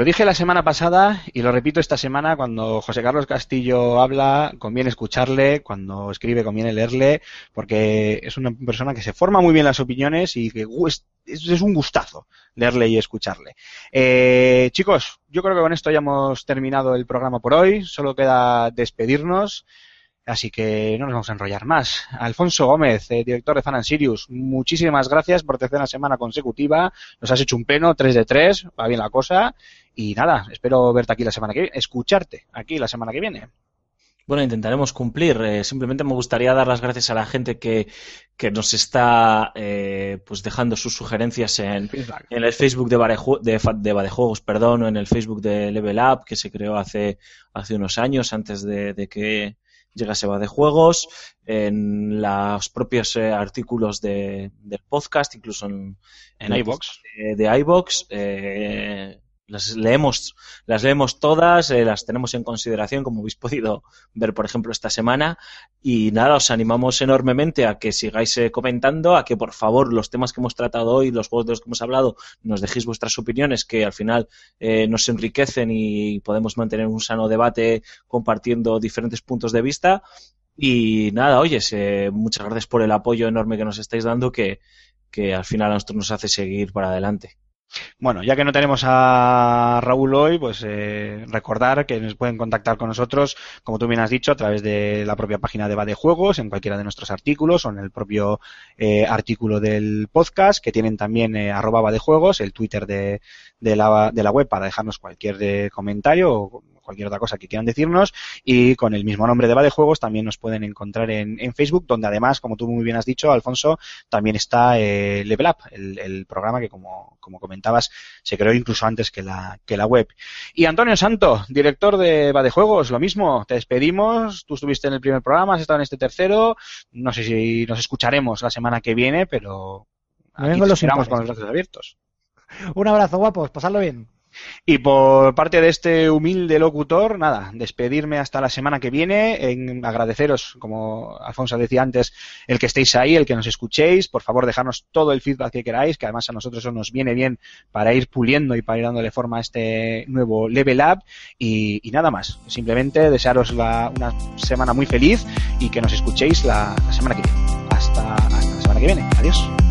Lo dije la semana pasada y lo repito esta semana, cuando José Carlos Castillo habla, conviene escucharle, cuando escribe conviene leerle, porque es una persona que se forma muy bien las opiniones y que es, un gustazo leerle y escucharle. Eh, chicos, yo creo que con esto ya hemos terminado el programa por hoy, solo queda despedirnos. Así que no nos vamos a enrollar más. Alfonso Gómez, eh, director de Fan and Sirius, muchísimas gracias por tercera semana consecutiva. Nos has hecho un pleno, 3 de 3, va bien la cosa. Y nada, espero verte aquí la semana que viene, escucharte aquí la semana que viene. Bueno, intentaremos cumplir. Eh, simplemente me gustaría dar las gracias a la gente que, que nos está eh, pues dejando sus sugerencias en, en el Facebook de, Bareju- de, perdón, o en el Facebook de Level Up, que se creó hace, hace unos años, antes de, de que llegase Badejuegos, en los propios eh, artículos de, del podcast, incluso en, iVoox. de, de iVoox, eh, las leemos, las leemos todas, eh, las tenemos en consideración, como habéis podido ver, por ejemplo, esta semana. Y nada, os animamos enormemente a que sigáis eh, comentando, a que por favor los temas que hemos tratado hoy, los juegos de los que hemos hablado, nos dejéis vuestras opiniones, que al final eh, nos enriquecen y podemos mantener un sano debate compartiendo diferentes puntos de vista. Y nada, oyes, muchas gracias por el apoyo enorme que nos estáis dando, que, que al final a nosotros nos hace seguir para adelante. Bueno, ya que no tenemos a Raúl hoy, pues eh, recordar que nos pueden contactar con nosotros, como tú bien has dicho, a través de la propia página de Bade Juegos, en cualquiera de nuestros artículos o en el propio eh, artículo del podcast, que tienen también eh, arroba Juegos, el Twitter de, de, la, de la web para dejarnos cualquier de comentario o cualquier otra cosa que quieran decirnos. Y con el mismo nombre de Bade Juegos también nos pueden encontrar en, en, Facebook donde además como tú muy bien has dicho Alfonso también está eh, Level Up el, el, programa que como, como comentabas se creó incluso antes que la, que la web. Y Antonio Santo director de Bade Juegos lo mismo te despedimos. Tú estuviste en el primer programa has estado en este tercero. No sé si nos escucharemos la semana que viene pero aquí te esperamos con los brazos abiertos. Un abrazo guapos pasadlo bien y por parte de este humilde locutor, nada, despedirme hasta la semana que viene, en agradeceros, como Alfonso decía antes, el que estéis ahí, el que nos escuchéis, por favor dejarnos todo el feedback que queráis, que además a nosotros eso nos viene bien para ir puliendo y para ir dándole forma a este nuevo Level Up y, nada más, simplemente desearos la, una semana muy feliz y que nos escuchéis la, semana que viene. Hasta la semana que viene. Adiós.